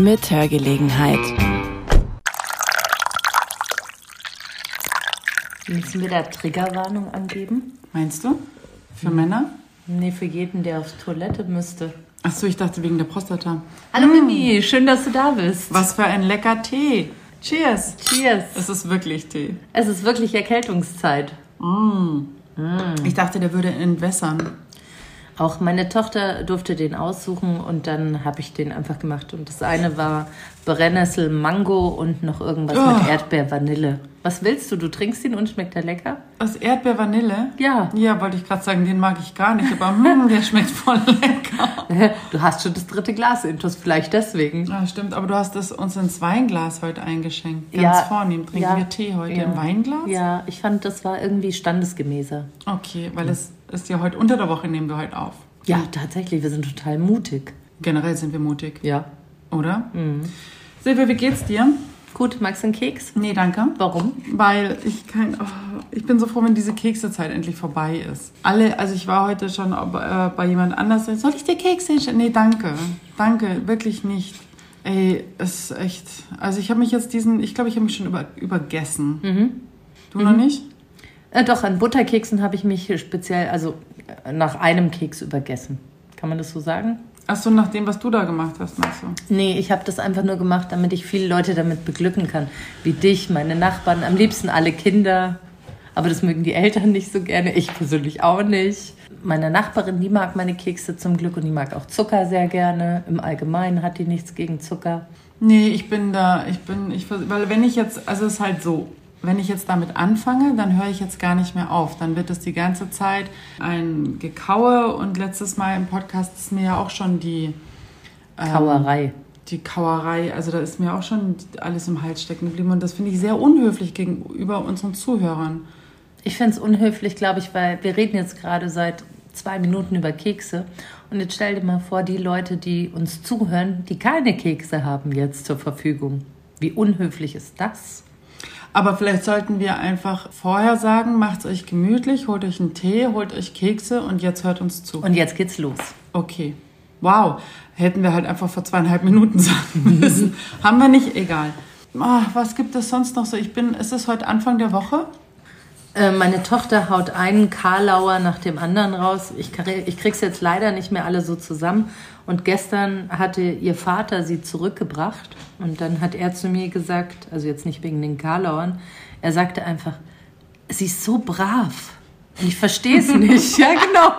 mit Hörgelegenheit. Müssen wir da Triggerwarnung angeben? Meinst du? Für Männer? Nee, für jeden, der aufs Toilette müsste. Achso, ich dachte wegen der Prostata. Hallo Mimi, schön, dass du da bist. Was für ein lecker Tee. Cheers. Cheers. Es ist wirklich Tee. Es ist wirklich Erkältungszeit. Ich dachte, der würde entwässern. Auch meine Tochter durfte den aussuchen und dann habe ich den einfach gemacht. Und das eine war Brennnessel, Mango und noch irgendwas Oh. mit Erdbeer, Vanille. Was willst du? Du trinkst ihn und schmeckt er lecker? Das Erdbeer Vanille? Ja. Ja, wollte ich gerade sagen, den mag ich gar nicht, aber hm, der schmeckt voll lecker. Du hast schon das dritte Glas intus, vielleicht deswegen. Ja, stimmt, aber du hast es uns ins Weinglas heute eingeschenkt. Ganz Ja, vornehm. Trinken ja, wir Tee heute ja. im Weinglas? Ja, ich fand, das war irgendwie standesgemäßer. Okay, weil es ist ja heute unter der Woche, nehmen wir heute auf. Ja, tatsächlich, wir sind total mutig. Generell sind wir mutig, Ja. Oder? Silvia, wie geht's dir? Gut, magst du einen Keks? Nee, danke. Warum? Weil ich kein, oh, ich bin so froh, wenn diese Keksezeit endlich vorbei ist. Alle, also ich war heute schon äh, bei jemand anders, soll ich dir Kekse hinstellen? Nee, danke. Danke, wirklich nicht. Ey, es ist echt, also ich habe mich jetzt diesen, ich glaube, ich habe mich schon über, übergessen. Du noch nicht? Äh, doch, an Butterkeksen habe ich mich speziell, also nach einem Keks übergessen. Kann man das so sagen? Ach so, nach dem, was du da gemacht hast, meinst du? Nee, ich habe das einfach nur gemacht, damit ich viele Leute damit beglücken kann. Wie dich, meine Nachbarn, am liebsten alle Kinder. Aber das mögen die Eltern nicht so gerne, ich persönlich auch nicht. Meine Nachbarin, die mag meine Kekse zum Glück und die mag auch Zucker sehr gerne. Im Allgemeinen hat die nichts gegen Zucker. Nee, ich bin da, ich bin, ich, weil wenn ich jetzt, also es ist halt so, wenn ich jetzt damit anfange, dann höre ich jetzt gar nicht mehr auf. Dann wird es die ganze Zeit ein Gekaue und letztes Mal im Podcast ist mir ja auch schon die ähm, Kauerei. die Kauerei, also da ist mir auch schon alles im Hals stecken geblieben und das finde ich sehr unhöflich gegenüber unseren Zuhörern. Ich finde es unhöflich, glaube ich, weil wir reden jetzt gerade seit zwei Minuten über Kekse. Und jetzt stell dir mal vor, die Leute, die uns zuhören, die keine Kekse haben jetzt zur Verfügung. Wie unhöflich ist das? Aber vielleicht sollten wir einfach vorher sagen, macht's euch gemütlich, holt euch einen Tee, holt euch Kekse und jetzt hört uns zu. Und jetzt geht's los. Okay. Wow. Hätten wir halt einfach vor zweieinhalb Minuten sagen müssen. Haben wir nicht, egal. Ah, was gibt es sonst noch so? Ich bin, ist es heute Anfang der Woche? Äh, meine Tochter haut einen Karlauer nach dem anderen raus. Ich, krieg- ich krieg's jetzt leider nicht mehr alle so zusammen. Und gestern hatte ihr Vater sie zurückgebracht. Und dann hat er zu mir gesagt, also jetzt nicht wegen den Karlauern, er sagte einfach, sie ist so brav. Und ich verstehe es nicht. ja, genau.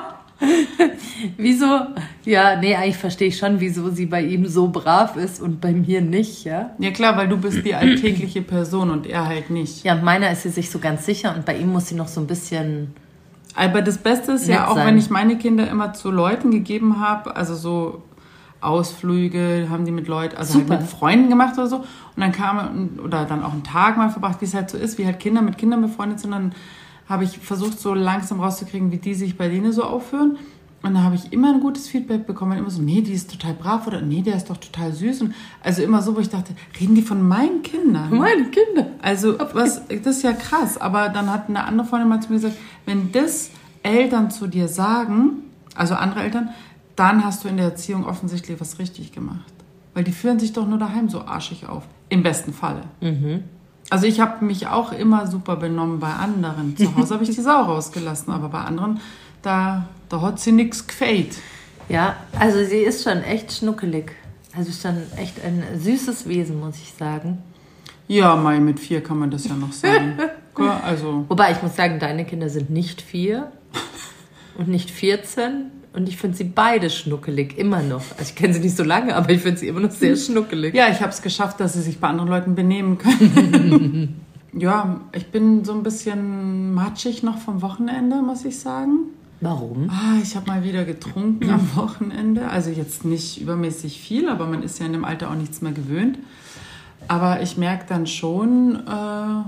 wieso? Ja, nee, eigentlich verstehe ich schon, wieso sie bei ihm so brav ist und bei mir nicht, ja. Ja klar, weil du bist die alltägliche Person und er halt nicht. Ja, und meiner ist sie sich so ganz sicher und bei ihm muss sie noch so ein bisschen Aber das Beste ist ja auch, sein. wenn ich meine Kinder immer zu Leuten gegeben habe, also so Ausflüge haben die mit Leuten, also halt mit Freunden gemacht oder so. Und dann kam, oder dann auch einen Tag mal verbracht, wie es halt so ist, wie halt Kinder mit Kindern befreundet sind. Dann habe ich versucht, so langsam rauszukriegen, wie die sich bei denen so aufführen. Und da habe ich immer ein gutes Feedback bekommen. Immer so, nee, die ist total brav oder nee, der ist doch total süß. Und also immer so, wo ich dachte, reden die von meinen Kindern? Meine Kinder. Also, was, das ist ja krass. Aber dann hat eine andere Freundin mal zu mir gesagt, wenn das Eltern zu dir sagen, also andere Eltern, dann hast du in der Erziehung offensichtlich was richtig gemacht. Weil die führen sich doch nur daheim so arschig auf. Im besten Falle. Also ich habe mich auch immer super benommen bei anderen. Zu Hause habe ich die Sau rausgelassen, aber bei anderen, da, da hat sie nichts gefällt. Ja, also sie ist schon echt schnuckelig. Also schon echt ein süßes Wesen, muss ich sagen. Ja, Mai, mit vier kann man das ja noch sagen. Also, Wobei ich muss sagen, deine Kinder sind nicht vier und nicht 14. Und ich finde sie beide schnuckelig, immer noch. Also ich kenne sie nicht so lange, aber ich finde sie immer noch sehr schnuckelig. Ja, ich habe es geschafft, dass sie sich bei anderen Leuten benehmen können. ja, ich bin so ein bisschen matschig noch vom Wochenende, muss ich sagen. Warum? Ah, ich habe mal wieder getrunken am Wochenende. Also jetzt nicht übermäßig viel, aber man ist ja in dem Alter auch nichts mehr gewöhnt. Aber ich merke dann schon, äh,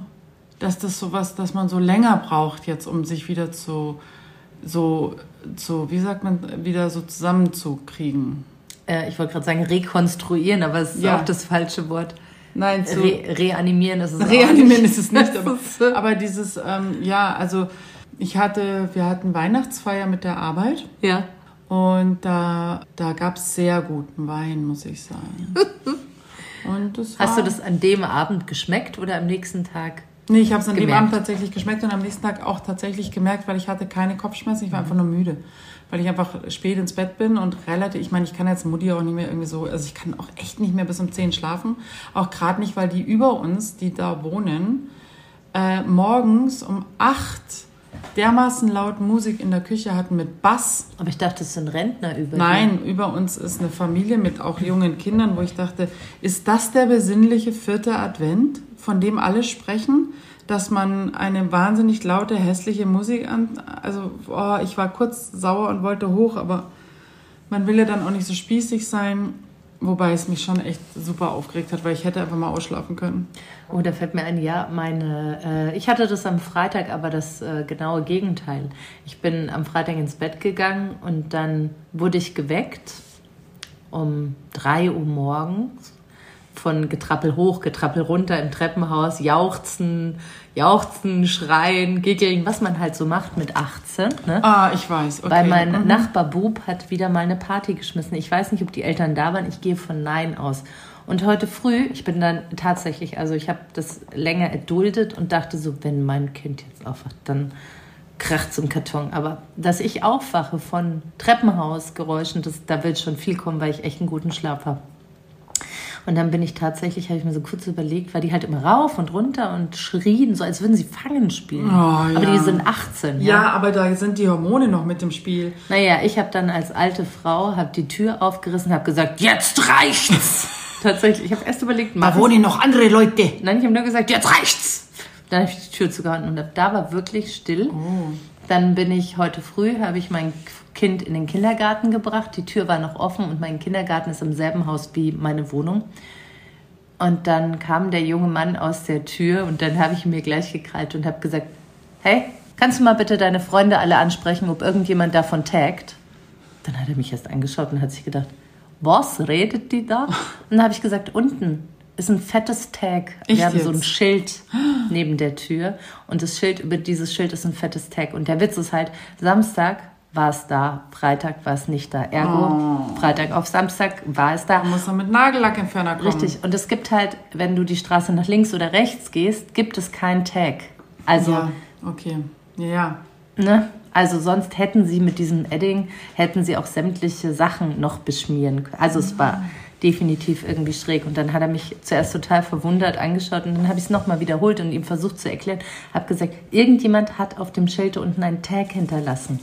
dass das sowas, dass man so länger braucht jetzt, um sich wieder zu, so, so, wie sagt man, wieder so zusammenzukriegen. Äh, ich wollte gerade sagen rekonstruieren, aber es ist Ja. auch das falsche Wort. Nein, zu, Re reanimieren ist es auch Reanimieren nicht. ist es nicht, aber, aber dieses, ähm, ja, also ich hatte, wir hatten Weihnachtsfeier mit der Arbeit Ja. und da, da gab es sehr guten Wein, muss ich sagen. Und das Hast war- du das an dem Abend geschmeckt oder am nächsten Tag? Nee, ich habe es an dem gemerkt? Abend tatsächlich geschmeckt und am nächsten Tag auch tatsächlich gemerkt, weil ich hatte keine Kopfschmerzen, ich war einfach nur müde. Weil ich einfach spät ins Bett bin und relativ, ich meine, ich kann jetzt Mutti auch nicht mehr irgendwie so, also ich kann auch echt nicht mehr bis um 10 schlafen. Auch gerade nicht, weil die über uns, die da wohnen, äh, morgens um 8 dermaßen laut Musik in der Küche hatten mit Bass. Aber ich dachte, es sind Rentner über. Nein, über uns ist eine Familie mit auch jungen Kindern, wo ich dachte, ist das der besinnliche vierte Advent, von dem alle sprechen, dass man eine wahnsinnig laute, hässliche Musik an. Also, oh, ich war kurz sauer und wollte hoch, aber man will ja dann auch nicht so spießig sein. Wobei es mich schon echt super aufgeregt hat, weil ich hätte einfach mal ausschlafen können. Oh, da fällt mir ein, ja, meine, äh, ich hatte das am Freitag, aber das äh, genaue Gegenteil. Ich bin am Freitag ins Bett gegangen und dann wurde ich geweckt um 3 Uhr morgens von Getrappel hoch, Getrappel runter im Treppenhaus, jauchzen, jauchzen, schreien, giggeln, was man halt so macht mit 18, ne? Ah, ich weiß. Okay. Weil mein Mhm. Nachbar Bub hat wieder mal eine Party geschmissen. Ich weiß nicht, ob die Eltern da waren. Ich gehe von Nein aus. Und heute früh, ich bin dann tatsächlich, also ich habe das länger erduldet und dachte so, wenn mein Kind jetzt aufwacht, dann kracht's im Karton. Aber dass ich aufwache von Treppenhausgeräuschen, das, da wird schon viel kommen, weil ich echt einen guten Schlaf habe. Und dann bin ich tatsächlich, habe ich mir so kurz überlegt, weil die halt immer rauf und runter und schrien, so als würden sie Fangen spielen. Oh, Aber ja. die sind 18. Ja, aber da sind die Hormone noch mit im Spiel. Naja, ich habe dann als alte Frau hab die Tür aufgerissen, habe gesagt, jetzt reicht's. Tatsächlich, ich habe erst überlegt, Da wohnen noch andere Leute. Nein, ich habe nur gesagt, jetzt reicht's. Dann habe ich die Tür zugehalten und da war wirklich still. Dann bin ich heute früh, habe ich mein Kind in den Kindergarten gebracht. Die Tür war noch offen und mein Kindergarten ist im selben Haus wie meine Wohnung. Und dann kam der junge Mann aus der Tür und dann habe ich mir gleich gekrallt und habe gesagt, hey, kannst du mal bitte deine Freunde alle ansprechen, ob irgendjemand davon taggt? Dann hat er mich erst angeschaut und hat sich gedacht, was redet die da? Und dann habe ich gesagt, unten ist ein fettes Tag. Echt Wir haben so ein jetzt? Schild neben der Tür und das Schild über dieses Schild ist ein fettes Tag. Und der Witz ist halt, Samstag war es da, Freitag war es nicht da. Ergo, Freitag auf Samstag war es da. Da muss man mit Nagellackentferner kommen. Richtig. Und es gibt halt, wenn du die Straße nach links oder rechts gehst, gibt es keinen Tag. Also, Ja, okay. Ja, ja. ne? Also sonst hätten sie mit diesem Edding, hätten sie auch sämtliche Sachen noch beschmieren können. Also es war definitiv irgendwie schräg. Und dann hat er mich zuerst total verwundert angeschaut und dann habe ich es nochmal wiederholt und ihm versucht zu erklären. Habe gesagt, irgendjemand hat auf dem Schild unten einen Tag hinterlassen.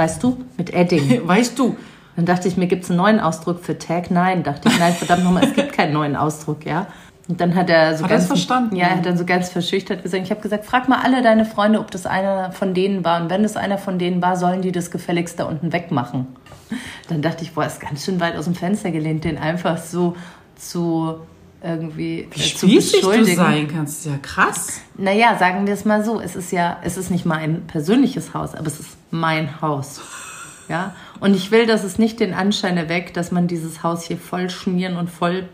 Weißt du? Mit Edding. Weißt du, Dann dachte ich mir, gibt es einen neuen Ausdruck für Tag? Nein, dachte ich, nein, verdammt nochmal, es gibt keinen neuen Ausdruck, ja. Und dann hat er so Hat ganz verstanden? Ja, er hat dann so ganz verschüchtert gesagt, ich habe gesagt, frag mal alle deine Freunde, ob das einer von denen war. Und wenn es einer von denen war, sollen die das gefälligst da unten wegmachen. Dann dachte ich, boah, ist ganz schön weit aus dem Fenster gelehnt, den einfach so zu irgendwie wie äh, zu spießig du beschuldigen. sein kannst, ist ja krass. Naja, sagen wir es mal so, es ist ja, es ist nicht mein persönliches Haus, aber es ist mein Haus. Ja, und ich will, dass es nicht den Anschein erweckt, dass man dieses Haus hier voll schmieren und voll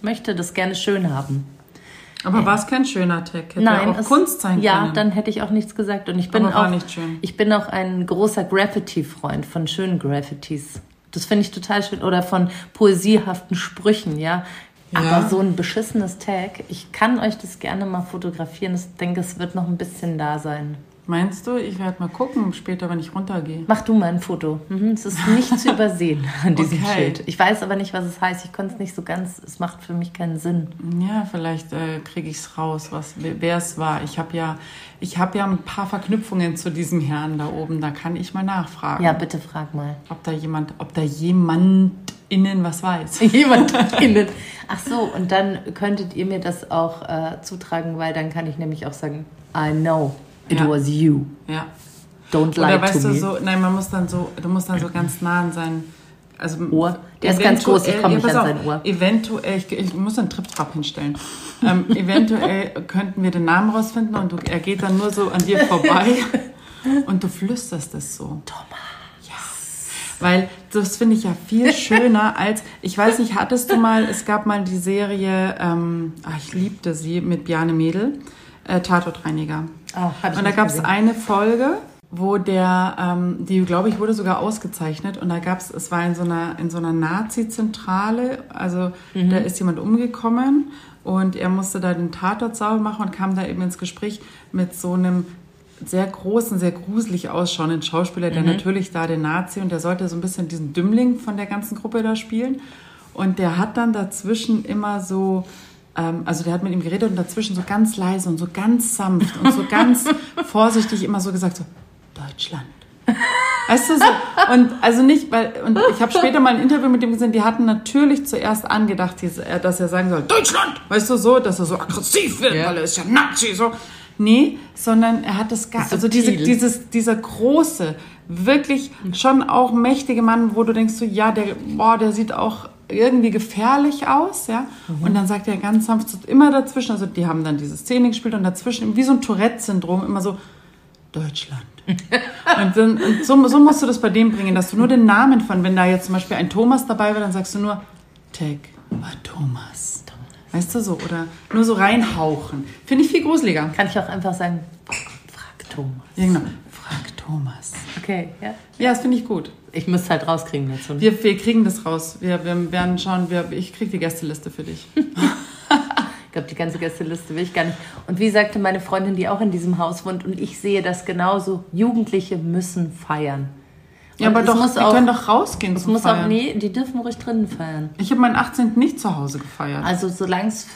möchte das gerne schön haben. Aber war es kein schöner Tag? Hätte Nein, ja auch es- Kunst sein ja, können. dann hätte ich auch nichts gesagt. Und ich bin Aber auch, nicht schön. ich bin auch ein großer Graffiti-Freund von schönen Graffitis. Das finde ich total schön. Oder von poesiehaften Sprüchen, ja. Ja. Aber so ein beschissenes Tag, ich kann euch das gerne mal fotografieren. Ich denke, es wird noch ein bisschen da sein. Meinst du, ich werde mal gucken später, wenn ich runtergehe? Mach du mal ein Foto. Mhm, es ist nicht zu übersehen an diesem Okay. Schild. Ich weiß aber nicht, was es heißt. Ich konnte es nicht so ganz, es macht für mich keinen Sinn. Ja, vielleicht äh, kriege ich es raus, was wer es war. Ich habe ja, ich habe ja ein paar Verknüpfungen zu diesem Herrn da oben. Da kann ich mal nachfragen, Ja, bitte frag mal. ob da jemand, ob da jemand innen was weiß. Jemand innen. Ach so, und dann könntet ihr mir das auch äh, zutragen, weil dann kann ich nämlich auch sagen, I know it Ja. was you. Ja. Don't lie Oder to weißt du me. so, nein, man muss dann so, du musst dann so ganz nah an sein also Ohr? Der ist ganz groß, ich komm nicht pass an sein Ohr. Eventuell, ich, ich muss einen Triptrap hinstellen. ähm, eventuell könnten wir den Namen rausfinden und du, er geht dann nur so an dir vorbei und du flüsterst es so. Thomas. Weil das finde ich ja viel schöner als, ich weiß nicht, hattest du mal, es gab mal die Serie, ähm, ach, ich liebte sie mit Bjarne Mädel, äh, Tatortreiniger. Oh, ich Und da gab es eine Folge, wo der, ähm, die glaube ich wurde sogar ausgezeichnet und da gab es, es war in so einer in so einer Nazi-Zentrale, also da ist jemand umgekommen und er musste da den Tatort sauber machen und kam da eben ins Gespräch mit so einem sehr großen, sehr gruselig ausschauenden Schauspieler, der natürlich da den Nazi und der sollte so ein bisschen diesen Dümmling von der ganzen Gruppe da spielen und der hat dann dazwischen immer so ähm, also der hat mit ihm geredet und dazwischen so ganz leise und so ganz sanft und so ganz vorsichtig immer so gesagt so Deutschland. Weißt du so? Und also nicht, weil, und ich habe später mal ein Interview mit ihm gesehen, die hatten natürlich zuerst angedacht, dass er sagen soll, Deutschland! Weißt du so, dass er so aggressiv wird, Ja. weil er ist ja Nazi, so. Nee, sondern er hat das gar, also diese, dieses, dieser große, wirklich schon auch mächtige Mann, wo du denkst so, ja, der, boah, der sieht auch irgendwie gefährlich aus, ja. Und dann sagt er ganz sanft immer dazwischen, also die haben dann diese Szene gespielt und dazwischen, wie so ein Tourette-Syndrom, immer so, Deutschland. und dann, und so, so musst du das bei dem bringen, dass du nur den Namen von, wenn da jetzt zum Beispiel ein Thomas dabei wäre, dann sagst du nur, Tag war Thomas. Weißt du so? Oder nur so reinhauchen. Finde ich viel gruseliger. Kann ich auch einfach sagen, frag Thomas. Ja, genau. Frag Thomas. Okay, ja. Ja, das finde ich gut. Ich muss es halt rauskriegen dazu. ne? Wir, wir kriegen das raus. Wir, wir werden schauen, wir, ich kriege die Gästeliste für dich. Ich glaube, die ganze Gästeliste will ich gar nicht. Und wie sagte meine Freundin, die auch in diesem Haus wohnt, und ich sehe das genauso, Jugendliche müssen feiern. Ja, aber doch, muss wir auch, können doch rausgehen es muss auch, Feiern. nee, die dürfen ruhig drinnen feiern. Ich habe meinen 18. nicht zu Hause gefeiert. Also solange es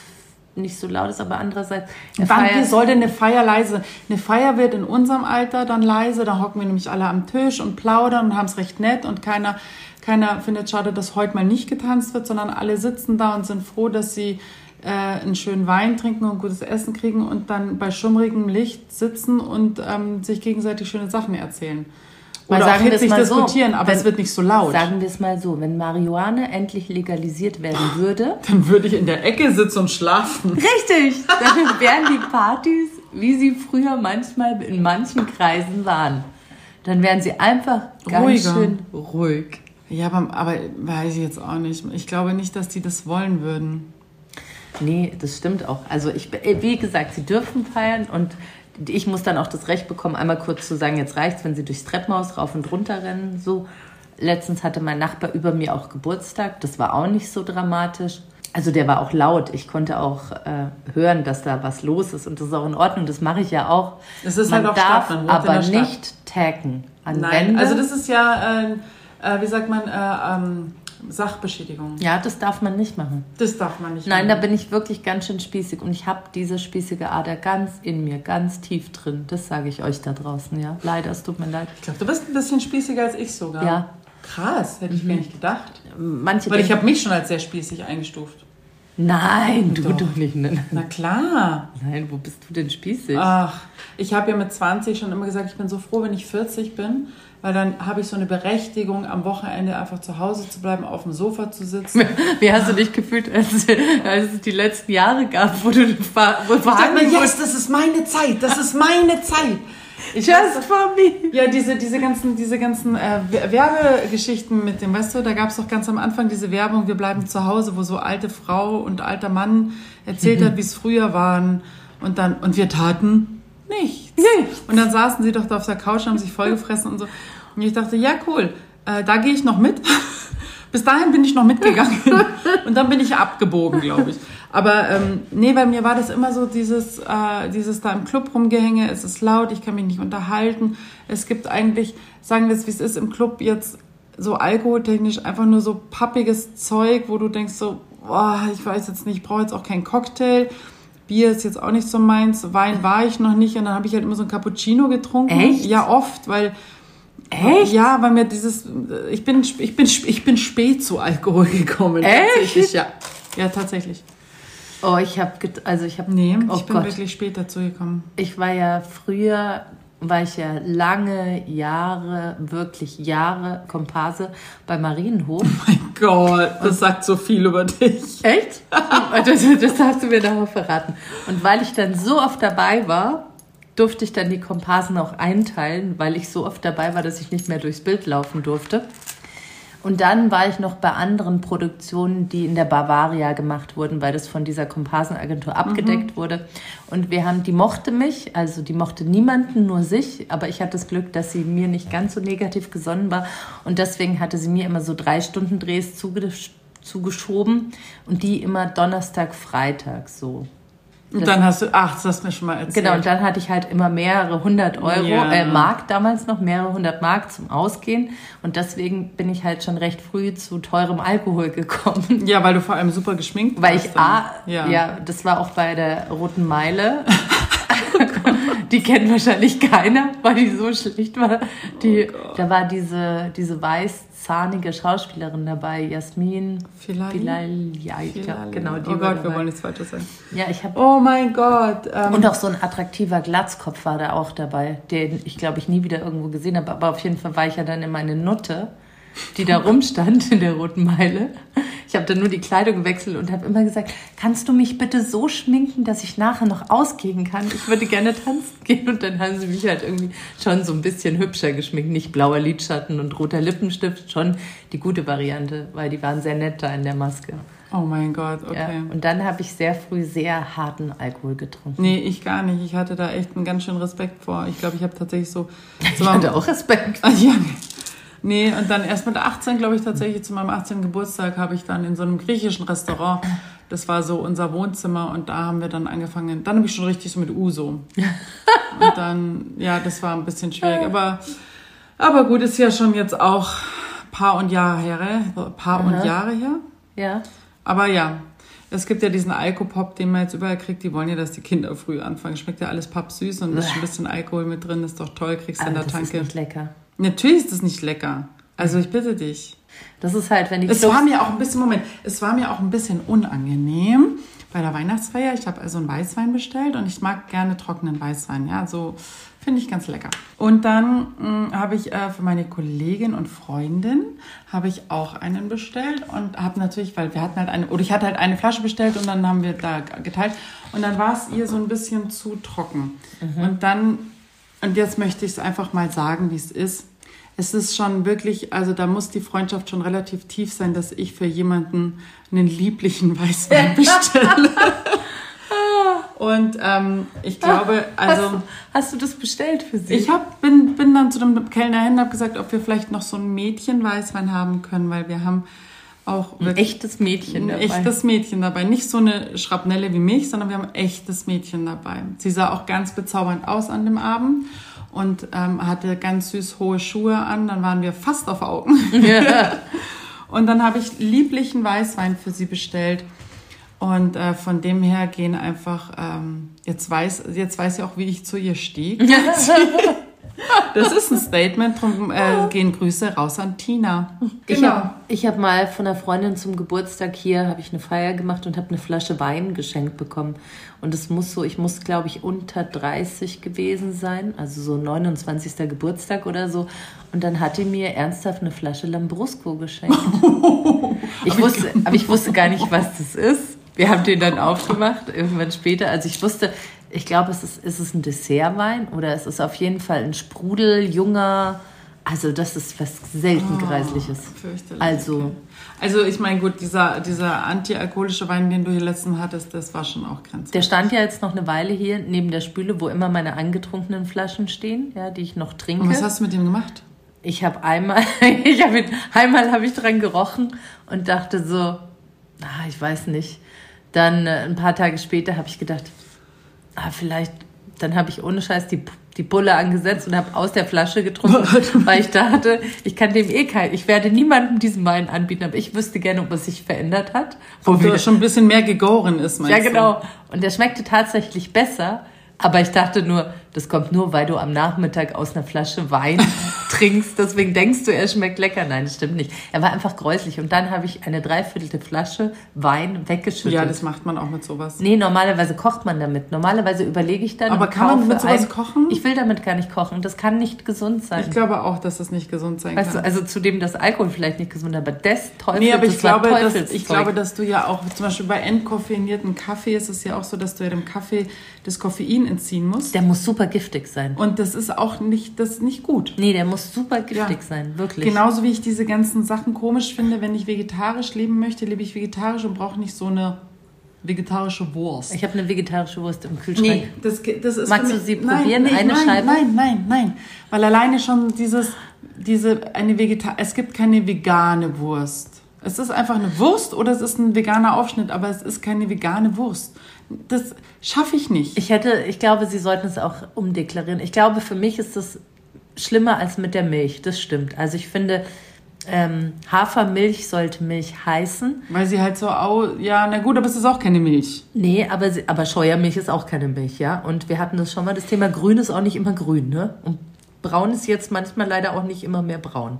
nicht so laut ist, aber andererseits... Wann feiert- soll denn eine Feier leise? Eine Feier wird in unserem Alter dann leise, da hocken wir nämlich alle am Tisch und plaudern und haben es recht nett und keiner, keiner findet schade, dass heute mal nicht getanzt wird, sondern alle sitzen da und sind froh, dass sie äh, einen schönen Wein trinken und gutes Essen kriegen und dann bei schummrigem Licht sitzen und ähm, sich gegenseitig schöne Sachen erzählen. Weil Oder auch sagen wir es hitzig mal so, diskutieren, aber wenn- es wird nicht so laut. Sagen wir es mal so, wenn Marihuana endlich legalisiert werden würde, Dann würde ich in der Ecke sitzen und schlafen. Richtig. Dann wären die Partys, wie sie früher manchmal in manchen Kreisen waren. Dann wären sie einfach ganz Ruhiger. schön ruhig. Ja, aber, aber weiß ich jetzt auch nicht. Ich glaube nicht, dass die das wollen würden. Nee, das stimmt auch. Also ich, äh, wie gesagt, sie dürfen feiern und ich muss dann auch das Recht bekommen, einmal kurz zu sagen, jetzt reicht's, wenn sie durchs Treppenhaus rauf und runter rennen. So. Letztens hatte mein Nachbar über mir auch Geburtstag. Das war auch nicht so dramatisch. Also der war auch laut. Ich konnte auch äh, hören, dass da was los ist und das ist auch in Ordnung. Das mache ich ja auch. Es ist man halt auch darf Stadt, man aber nicht taggen an Nein, Wände. also das ist ja, äh, äh, wie sagt man, äh, ähm, Sachbeschädigung. ja, das darf man nicht machen. Das darf man nicht Nein, da machen. bin ich wirklich ganz schön spießig und ich habe diese spießige Ader ganz in mir, ganz tief drin. Das sage ich euch da draußen, ja. Leider, es tut mir leid. Ich glaube, du bist ein bisschen spießiger als ich sogar. Ja. Krass, hätte ich gar nicht gedacht. Manche Weil ich habe mich schon als sehr spießig eingestuft. nein, du Doch. doch, nicht. Nein, Na klar. nein, wo bist du denn spießig? Ach, ich habe ja mit 20 schon immer gesagt, ich bin so froh, wenn ich 40 bin, weil dann habe ich so eine Berechtigung, am Wochenende einfach zu Hause zu bleiben, auf dem Sofa zu sitzen. Wie hast du dich gefühlt, als, als es die letzten Jahre gab, wo du ver- verhandeln yes, das ist meine Zeit, das ist meine Zeit. Ich Just for me. Ja, diese, diese ganzen, diese ganzen äh, Wer- Werbegeschichten mit dem, weißt du, da gab es doch ganz am Anfang diese Werbung, wir bleiben zu Hause, wo so alte Frau und alter Mann erzählt hat, wie es früher waren. Und dann, und wir taten nichts. Und dann saßen sie doch da auf der Couch, haben sich vollgefressen und so. Und ich dachte, ja, cool, äh, da gehe ich noch mit. Bis dahin bin ich noch mitgegangen. Und dann bin ich abgebogen, glaube ich. Aber ähm, nee, bei mir war das immer so dieses, äh, dieses da im Club rumgehänge, es ist laut, ich kann mich nicht unterhalten. Es gibt eigentlich, sagen wir es wie es ist, im Club jetzt so alkoholtechnisch einfach nur so pappiges Zeug, wo du denkst so, boah, ich weiß jetzt nicht, ich brauche jetzt auch keinen Cocktail. Bier ist jetzt auch nicht so meins, Wein war ich noch nicht und dann habe ich halt immer so ein Cappuccino getrunken. Echt? Ja, oft, weil Echt? ja, weil mir dieses, ich bin, ich bin, ich bin spät zu Alkohol gekommen. Echt? Tatsächlich, ja. Ja, tatsächlich. Oh, ich habe, also ich habe, Nee, oh ich bin Gott. wirklich spät dazu gekommen. Ich war ja früher, war ich ja lange Jahre, wirklich Jahre Komparse bei Marienhof. Mein Gott, das sagt so viel über dich. Echt? das, das hast du mir darauf verraten. Und weil ich dann so oft dabei war, durfte ich dann die Komparsen auch einteilen, weil ich so oft dabei war, dass ich nicht mehr durchs Bild laufen durfte. Und dann war ich noch bei anderen Produktionen, die in der Bavaria gemacht wurden, weil das von dieser Komparsenagentur abgedeckt wurde. Und wir haben, die mochte mich, also die mochte niemanden, nur sich, aber ich hatte das Glück, dass sie mir nicht ganz so negativ gesonnen war. Und deswegen hatte sie mir immer so drei Stunden Drehs zugesch zugeschoben und die immer Donnerstag, Freitag so. Und dann hast du, ach, das hast du mir schon mal erzählt. Genau, und dann hatte ich halt immer mehrere hundert Euro, Ja. äh, Mark damals noch, mehrere hundert Mark zum Ausgehen. Und deswegen bin ich halt schon recht früh zu teurem Alkohol gekommen. Ja, weil du vor allem super geschminkt Weil warst ich dann. A, ja. das war auch bei der Roten Meile. die kennt wahrscheinlich keiner, weil die so schlicht war. Die, da war diese, diese weißzahnige Schauspielerin dabei, Jasmin. Filali, ja, ich glaube, genau. Die oh Gott, wir wollen nichts Falsches sagen. Ja, ich habe Oh mein Gott. Ähm, und auch so ein attraktiver Glatzkopf war da auch dabei, den ich glaube ich nie wieder irgendwo gesehen habe. Aber auf jeden Fall war ich ja dann in meine Nutte, die da rumstand in der Roten Meile. Ich habe dann nur die Kleidung gewechselt und habe immer gesagt, kannst du mich bitte so schminken, dass ich nachher noch ausgehen kann? Ich würde gerne tanzen gehen. Und dann haben sie mich halt irgendwie schon so ein bisschen hübscher geschminkt. Nicht blauer Lidschatten und roter Lippenstift, schon die gute Variante, weil die waren sehr nett da in der Maske. oh mein Gott, okay. Ja. Und dann habe ich sehr früh sehr harten Alkohol getrunken. Nee, ich gar nicht. Ich hatte da echt einen ganz schönen Respekt vor. Ich glaube, ich habe tatsächlich so. Ich hatte auch Respekt. Ah, ja. Nee, und dann erst mit 18, glaube ich, tatsächlich zu meinem 18. Geburtstag habe ich dann in so einem griechischen Restaurant, das war so unser Wohnzimmer und da haben wir dann angefangen, dann habe ich schon richtig so mit Uso. Und dann, ja, das war ein bisschen schwierig, aber, aber gut, ist ja schon jetzt auch paar und Jahre her, paar und Jahre her. Ja. Aber ja, es gibt ja diesen Alkopop, den man jetzt überall kriegt. Die wollen ja, dass die Kinder früh anfangen. Schmeckt ja alles pappsüß und ist ein bisschen Alkohol mit drin. Ist doch toll, kriegst du in der das ist Tanke. nicht lecker. Natürlich ist das nicht lecker. Also ich bitte dich. Das ist halt, wenn die Es war mir auch ein bisschen, Moment, es war mir auch ein bisschen unangenehm bei der Weihnachtsfeier. Ich habe also einen Weißwein bestellt und ich mag gerne trockenen Weißwein. Ja, so finde ich ganz lecker. Und dann mh, habe ich äh, für meine Kollegin und Freundin habe ich auch einen bestellt und habe natürlich, weil wir hatten halt eine, oder ich hatte halt eine Flasche bestellt und dann haben wir da geteilt und dann war es ihr so ein bisschen zu trocken. Und dann, und jetzt möchte ich es einfach mal sagen, wie es ist. Es ist schon wirklich, also da muss die Freundschaft schon relativ tief sein, dass ich für jemanden einen lieblichen Weißwein bestelle. Und ähm, ich glaube, also hast, hast du das bestellt für sie? ich hab, bin, bin dann zu dem Kellner hin und habe gesagt, ob wir vielleicht noch so ein Mädchen Weißwein haben können, weil wir haben auch ein echtes Mädchen ein dabei. echtes Mädchen dabei. Nicht so eine Schrapnelle wie mich, sondern wir haben ein echtes Mädchen dabei. Sie sah auch ganz bezaubernd aus an dem Abend und ähm, hatte ganz süß hohe Schuhe an. Dann waren wir fast auf Augen. Und dann habe ich lieblichen Weißwein für sie bestellt. Und äh, von dem her gehen einfach, ähm, jetzt weiß, jetzt weiß sie auch, wie ich zu ihr stehe. Das ist ein Statement, drum äh, gehen Grüße raus an Tina. Ich Genau. habe ich hab mal von einer Freundin zum Geburtstag hier, habe ich eine Feier gemacht und habe eine Flasche Wein geschenkt bekommen. Und es muss so, ich muss glaube ich unter 30 gewesen sein, also so 29. Geburtstag oder so. Und dann hat die mir ernsthaft eine Flasche Lambrusco geschenkt. ich wusste, aber ich wusste gar nicht, was das ist. Wir haben den dann aufgemacht, irgendwann später. Also ich wusste, ich glaube, es ist, ist es ein Dessertwein oder es ist auf jeden Fall ein Sprudel, junger. Also das ist was selten Greisliches. Fürchterlich. Also Also ich meine, gut, dieser, dieser antialkoholische Wein, den du hier letztens hattest, das war schon auch grenzwertig. der stand ja jetzt noch eine Weile hier neben der Spüle, wo immer meine angetrunkenen Flaschen stehen, ja, die ich noch trinke. Und was hast du mit dem gemacht? Ich habe einmal, ich hab, ihn- einmal habe ich dran gerochen und dachte so, ah, ich weiß nicht. Dann äh, ein paar Tage später habe ich gedacht, ah, vielleicht, dann habe ich ohne Scheiß die, die Bulle angesetzt und habe aus der Flasche getrunken, weil ich dachte, ich kann dem eh kein, ich werde niemandem diesen Wein anbieten, aber ich wüsste gerne, ob es sich verändert hat. Wo wir- da schon ein bisschen mehr gegoren ist, meinst ja, du? genau. Und der schmeckte tatsächlich besser. Aber ich dachte nur, das kommt nur, weil du am Nachmittag aus einer Flasche Wein trinkst. Deswegen denkst du, er schmeckt lecker. Nein, das stimmt nicht. Er war einfach gräuslich. Und dann habe ich eine dreiviertelte Flasche Wein weggeschüttet. Ja, das macht man auch mit sowas. nee, normalerweise kocht man damit. Normalerweise überlege ich dann. Aber kann man mit sowas ein- kochen? Ich will damit gar nicht kochen. Das kann nicht gesund sein. Ich glaube auch, dass das nicht gesund sein weißt du, kann. also zudem das Alkohol vielleicht nicht gesund, aber des Teufels. Nee, aber ich glaube, dass, ich glaube, dass du ja auch, zum Beispiel bei entkoffeinierten Kaffee ist es ja auch so, dass du ja dem Kaffee das Koffein entziehen musst. der muss super super giftig sein. Und das ist auch nicht, das nicht gut. Nee, der muss super giftig Ja. sein, wirklich. Genauso wie ich diese ganzen Sachen komisch finde, wenn ich vegetarisch leben möchte, lebe ich vegetarisch und brauche nicht so eine vegetarische Wurst. Ich habe eine vegetarische Wurst im Kühlschrank. Nee, das, das ist Magst du sie nein, probieren, nee, eine nein, Scheibe? Nein, nein, nein. Weil alleine schon dieses, diese, eine Vegeta es gibt keine vegane Wurst. Es ist einfach eine Wurst oder es ist ein veganer Aufschnitt, aber es ist keine vegane Wurst. Das schaffe ich nicht. Ich hätte, ich glaube, sie sollten es auch umdeklarieren. Ich glaube, für mich ist das schlimmer als mit der Milch. Das stimmt. Also ich finde, ähm, Hafermilch sollte Milch heißen. Weil sie halt so, au, ja, na gut, aber es ist auch keine Milch. Nee, aber, sie, aber Scheuermilch ist auch keine Milch, ja. Und wir hatten das schon mal, das Thema Grün ist auch nicht immer grün, ne? Und braun ist jetzt manchmal leider auch nicht immer mehr braun.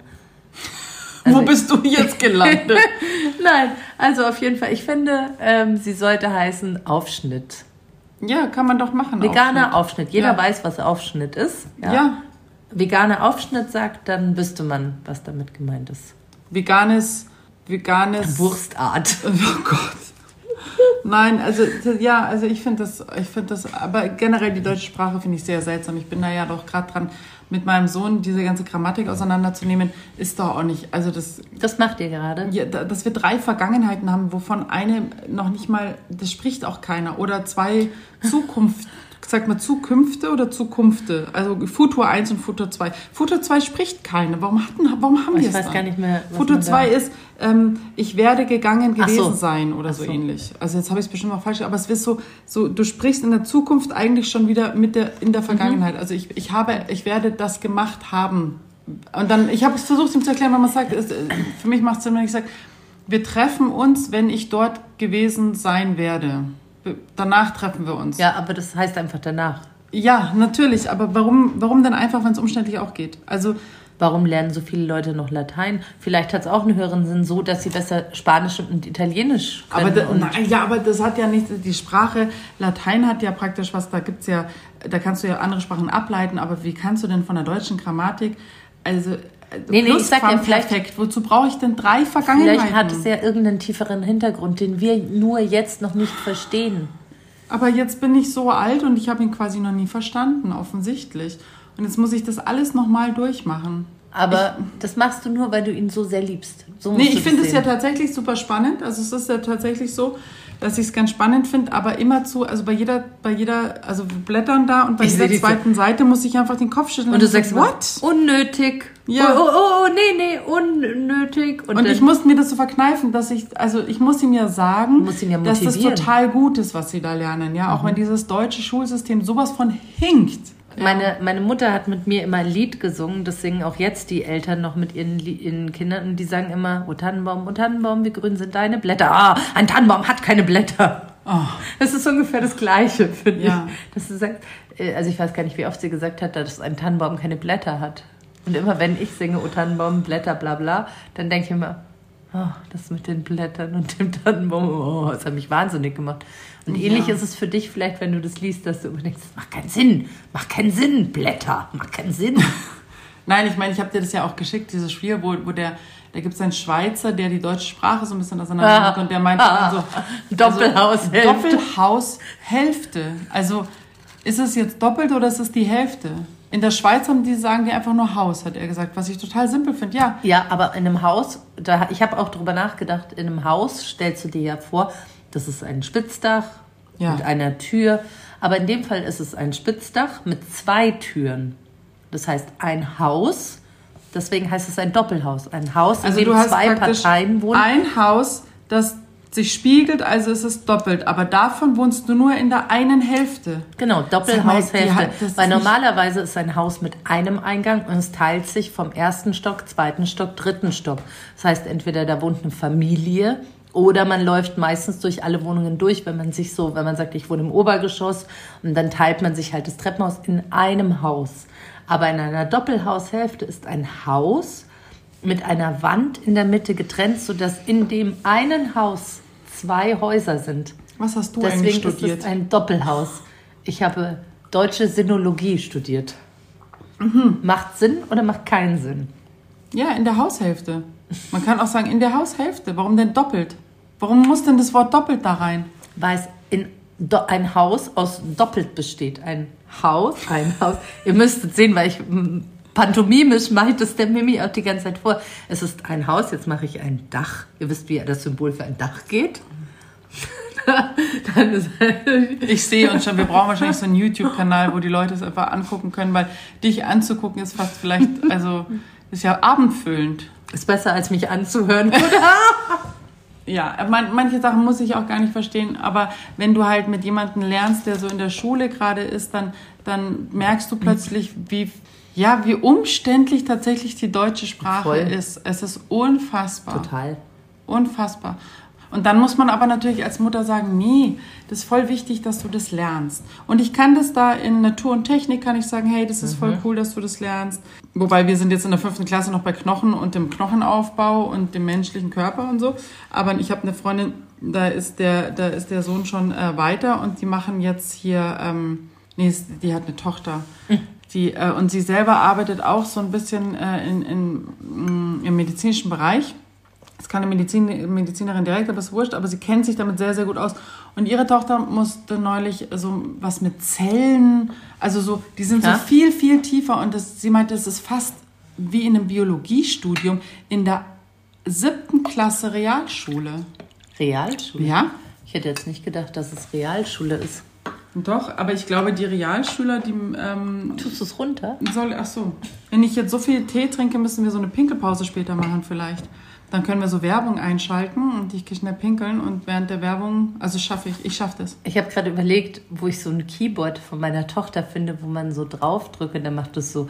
Also Wo bist du jetzt gelandet? Nein, also auf jeden Fall, ich finde, ähm, sie sollte heißen Aufschnitt. ja, kann man doch machen. Veganer Aufschnitt. Aufschnitt. Jeder Ja. weiß, was Aufschnitt ist. Ja. Veganer Aufschnitt sagt, dann wüsste man, was damit gemeint ist. Veganes, veganes. Wurstart. Oh Gott. Nein, also ja, also ich finde das, ich finde das, aber generell die deutsche Sprache finde ich sehr seltsam. Ich bin da ja doch gerade dran, mit meinem Sohn diese ganze Grammatik auseinanderzunehmen, ist doch auch nicht, also das, Das macht ihr gerade. ja, da- dass wir drei Vergangenheiten haben, wovon eine noch nicht mal, das spricht auch keiner, oder zwei Zukunft, sag mal Zukünfte oder Zukunfte, also Futur 1 und Futur 2. Futur 2 spricht keiner. Warum hatten, warum haben wir Ich es weiß dann? gar nicht mehr, was Futur man da- 2 ist, ähm, ich werde gegangen Ach so. gewesen sein oder so, so. ähnlich. Also jetzt habe ich es bestimmt auch falsch, aber es ist so, so, du sprichst in der Zukunft eigentlich schon wieder mit der, in der Mhm. Vergangenheit. Also ich, ich habe, ich werde das gemacht haben. Und dann, ich habe es versucht, ihm zu erklären, wenn man sagt, es, äh, für mich macht es Sinn, wenn ich sage, wir treffen uns, wenn ich dort gewesen sein werde. Danach treffen wir uns. Ja, aber das heißt einfach danach. Ja, natürlich, aber warum, warum denn einfach, wenn es umständlich auch geht? Also, Warum lernen so viele Leute noch Latein? Vielleicht hat es auch einen höheren Sinn so, dass sie besser Spanisch und Italienisch können. aber, da, nein, ja, aber das hat ja nicht, die Sprache, Latein hat ja praktisch was, da gibt's ja, da kannst du ja andere Sprachen ableiten, aber wie kannst du denn von der deutschen Grammatik, also, Nee, nee, ich sag ja, vielleicht- wozu brauche ich denn drei Vergangenheiten? Vielleicht hat es ja irgendeinen tieferen Hintergrund, den wir nur jetzt noch nicht verstehen. Aber jetzt bin ich so alt und ich habe ihn quasi noch nie verstanden, offensichtlich. Und jetzt muss ich das alles nochmal durchmachen. Aber das machst du nur, weil du ihn so sehr liebst. So Nee, ich finde es ja tatsächlich super spannend. Also es ist ja tatsächlich so, dass ich es ganz spannend finde, aber immer zu, also bei jeder, bei jeder, also wir blättern da und bei Ich jeder zweiten Seite muss ich einfach den Kopf schütteln Und du so, sagst what? Unnötig. Ja. Oh, oh, oh, nee, nee, unnötig. Und dann- ich muss mir das so verkneifen, dass ich, also ich muss ihm ja sagen, ihn ja dass das. Mhm. total gut ist, was sie da lernen. Ja, auch wenn dieses deutsche Schulsystem sowas von hinkt. Meine, meine Mutter hat mit mir immer ein Lied gesungen, das singen auch jetzt die Eltern noch mit ihren, ihren Kindern und die sagen immer, O Tannenbaum, O Tannenbaum, wie grün sind deine Blätter. Ah, ein Tannenbaum hat keine Blätter. Das ist ungefähr das Gleiche, finde Oh. Ja. ich. Dass du sagst, äh, also ich weiß gar nicht, wie oft sie gesagt hat, dass ein Tannenbaum keine Blätter hat. Und immer wenn ich singe, O Tannenbaum, Blätter, bla bla, dann denke ich immer, oh, das mit den Blättern und dem Tannenbaum, oh, das hat mich wahnsinnig gemacht. Und ähnlich ist es für dich vielleicht, wenn du das liest, dass du denkst, das macht keinen Sinn, macht keinen Sinn, Blätter, macht keinen Sinn. Nein, ich meine, ich habe dir das ja auch geschickt, dieses Spiel, wo, wo der, da gibt es einen Schweizer, der die deutsche Sprache so ein bisschen auseinander nimmt und der meint Ah. so, Doppelhaushälfte. Also, Doppelhaushälfte. Also ist es jetzt doppelt oder ist es die Hälfte? In der Schweiz haben die sagen die einfach nur Haus, hat er gesagt, was ich total simpel finde. Ja, Ja, aber in einem Haus, da, ich habe auch drüber nachgedacht, in einem Haus stellst du dir ja vor, das ist ein Spitzdach Ja. mit einer Tür. Aber in dem Fall ist es ein Spitzdach mit zwei Türen. Das heißt ein Haus, deswegen heißt es ein Doppelhaus. Ein Haus, also in dem du hast zwei Parteien wohnen. ein Haus, das sich spiegelt, also ist es doppelt. Aber davon wohnst du nur in der einen Hälfte. Genau, Doppelhaushälfte. ist Weil normalerweise ist ein Haus mit einem Eingang und es teilt sich vom ersten Stock, zweiten Stock, dritten Stock. Das heißt, entweder da wohnt eine Familie oder man läuft meistens durch alle Wohnungen durch, wenn man sich so, wenn man sagt, ich wohne im Obergeschoss und dann teilt man sich halt das Treppenhaus in einem Haus. Aber in einer Doppelhaushälfte ist ein Haus mit einer Wand in der Mitte getrennt, sodass in dem einen Haus zwei Häuser sind. Was hast du eigentlich Deswegen ist studiert? es ein Doppelhaus. Ich habe deutsche Sinologie studiert. Mhm. Macht Sinn oder macht keinen Sinn? Ja, in der Haushälfte. Man kann auch sagen, in der Haushälfte. Warum denn doppelt? Warum muss denn das Wort doppelt da rein? Weil es in do, ein Haus aus doppelt besteht. Ein Haus, ein Haus. Ihr müsstet sehen, weil ich pantomimisch mache ich das der Mimi auch die ganze Zeit vor. Es ist ein Haus, jetzt mache ich ein Dach. Ihr wisst, wie das Symbol für ein Dach geht. Ich sehe uns schon, wir brauchen wahrscheinlich so einen YouTube-Kanal, wo die Leute es einfach angucken können, weil dich anzugucken ist fast vielleicht, also ist ja abendfüllend. Ist besser, als mich anzuhören. ja, man, manche Sachen muss ich auch gar nicht verstehen, aber wenn du halt mit jemandem lernst, der so in der Schule gerade ist, dann, dann merkst du plötzlich, wie, ja, wie umständlich tatsächlich die deutsche Sprache Voll. ist. Es ist unfassbar. Total. Unfassbar. Und dann muss man aber natürlich als Mutter sagen, nee, das ist voll wichtig, dass du das lernst. Und ich kann das da in Natur und Technik, kann ich sagen, hey, das ist mhm. voll cool, dass du das lernst. Wobei wir sind jetzt in der fünften Klasse noch bei Knochen und dem Knochenaufbau und dem menschlichen Körper und so. Aber ich habe eine Freundin, da ist der, da ist der Sohn schon äh, weiter und die machen jetzt hier, ähm, nee, die hat eine Tochter. Die, äh, und sie selber arbeitet auch so ein bisschen äh, in, in, mm, im medizinischen Bereich ist keine Medizin, Medizinerin direkt, aber ist wurscht, aber sie kennt sich damit sehr, sehr gut aus. Und ihre Tochter musste neulich so was mit Zellen, also so, die sind ja? so viel, viel tiefer und das, sie meinte, es ist fast wie in einem Biologiestudium in der siebten Klasse Realschule. Realschule? Ja. Ich hätte jetzt nicht gedacht, dass es Realschule ist. Doch, aber ich glaube, die Realschüler, die. Ähm, Tust du es runter? Soll, ach so. Wenn ich jetzt so viel Tee trinke, müssen wir so eine Pinkelpause später machen, vielleicht. Dann können wir so Werbung einschalten und ich gehe schnell pinkeln und während der Werbung, also schaffe ich, ich schaffe das. Ich habe gerade überlegt, wo ich so ein Keyboard von meiner Tochter finde, wo man so draufdrücke, dann macht es so.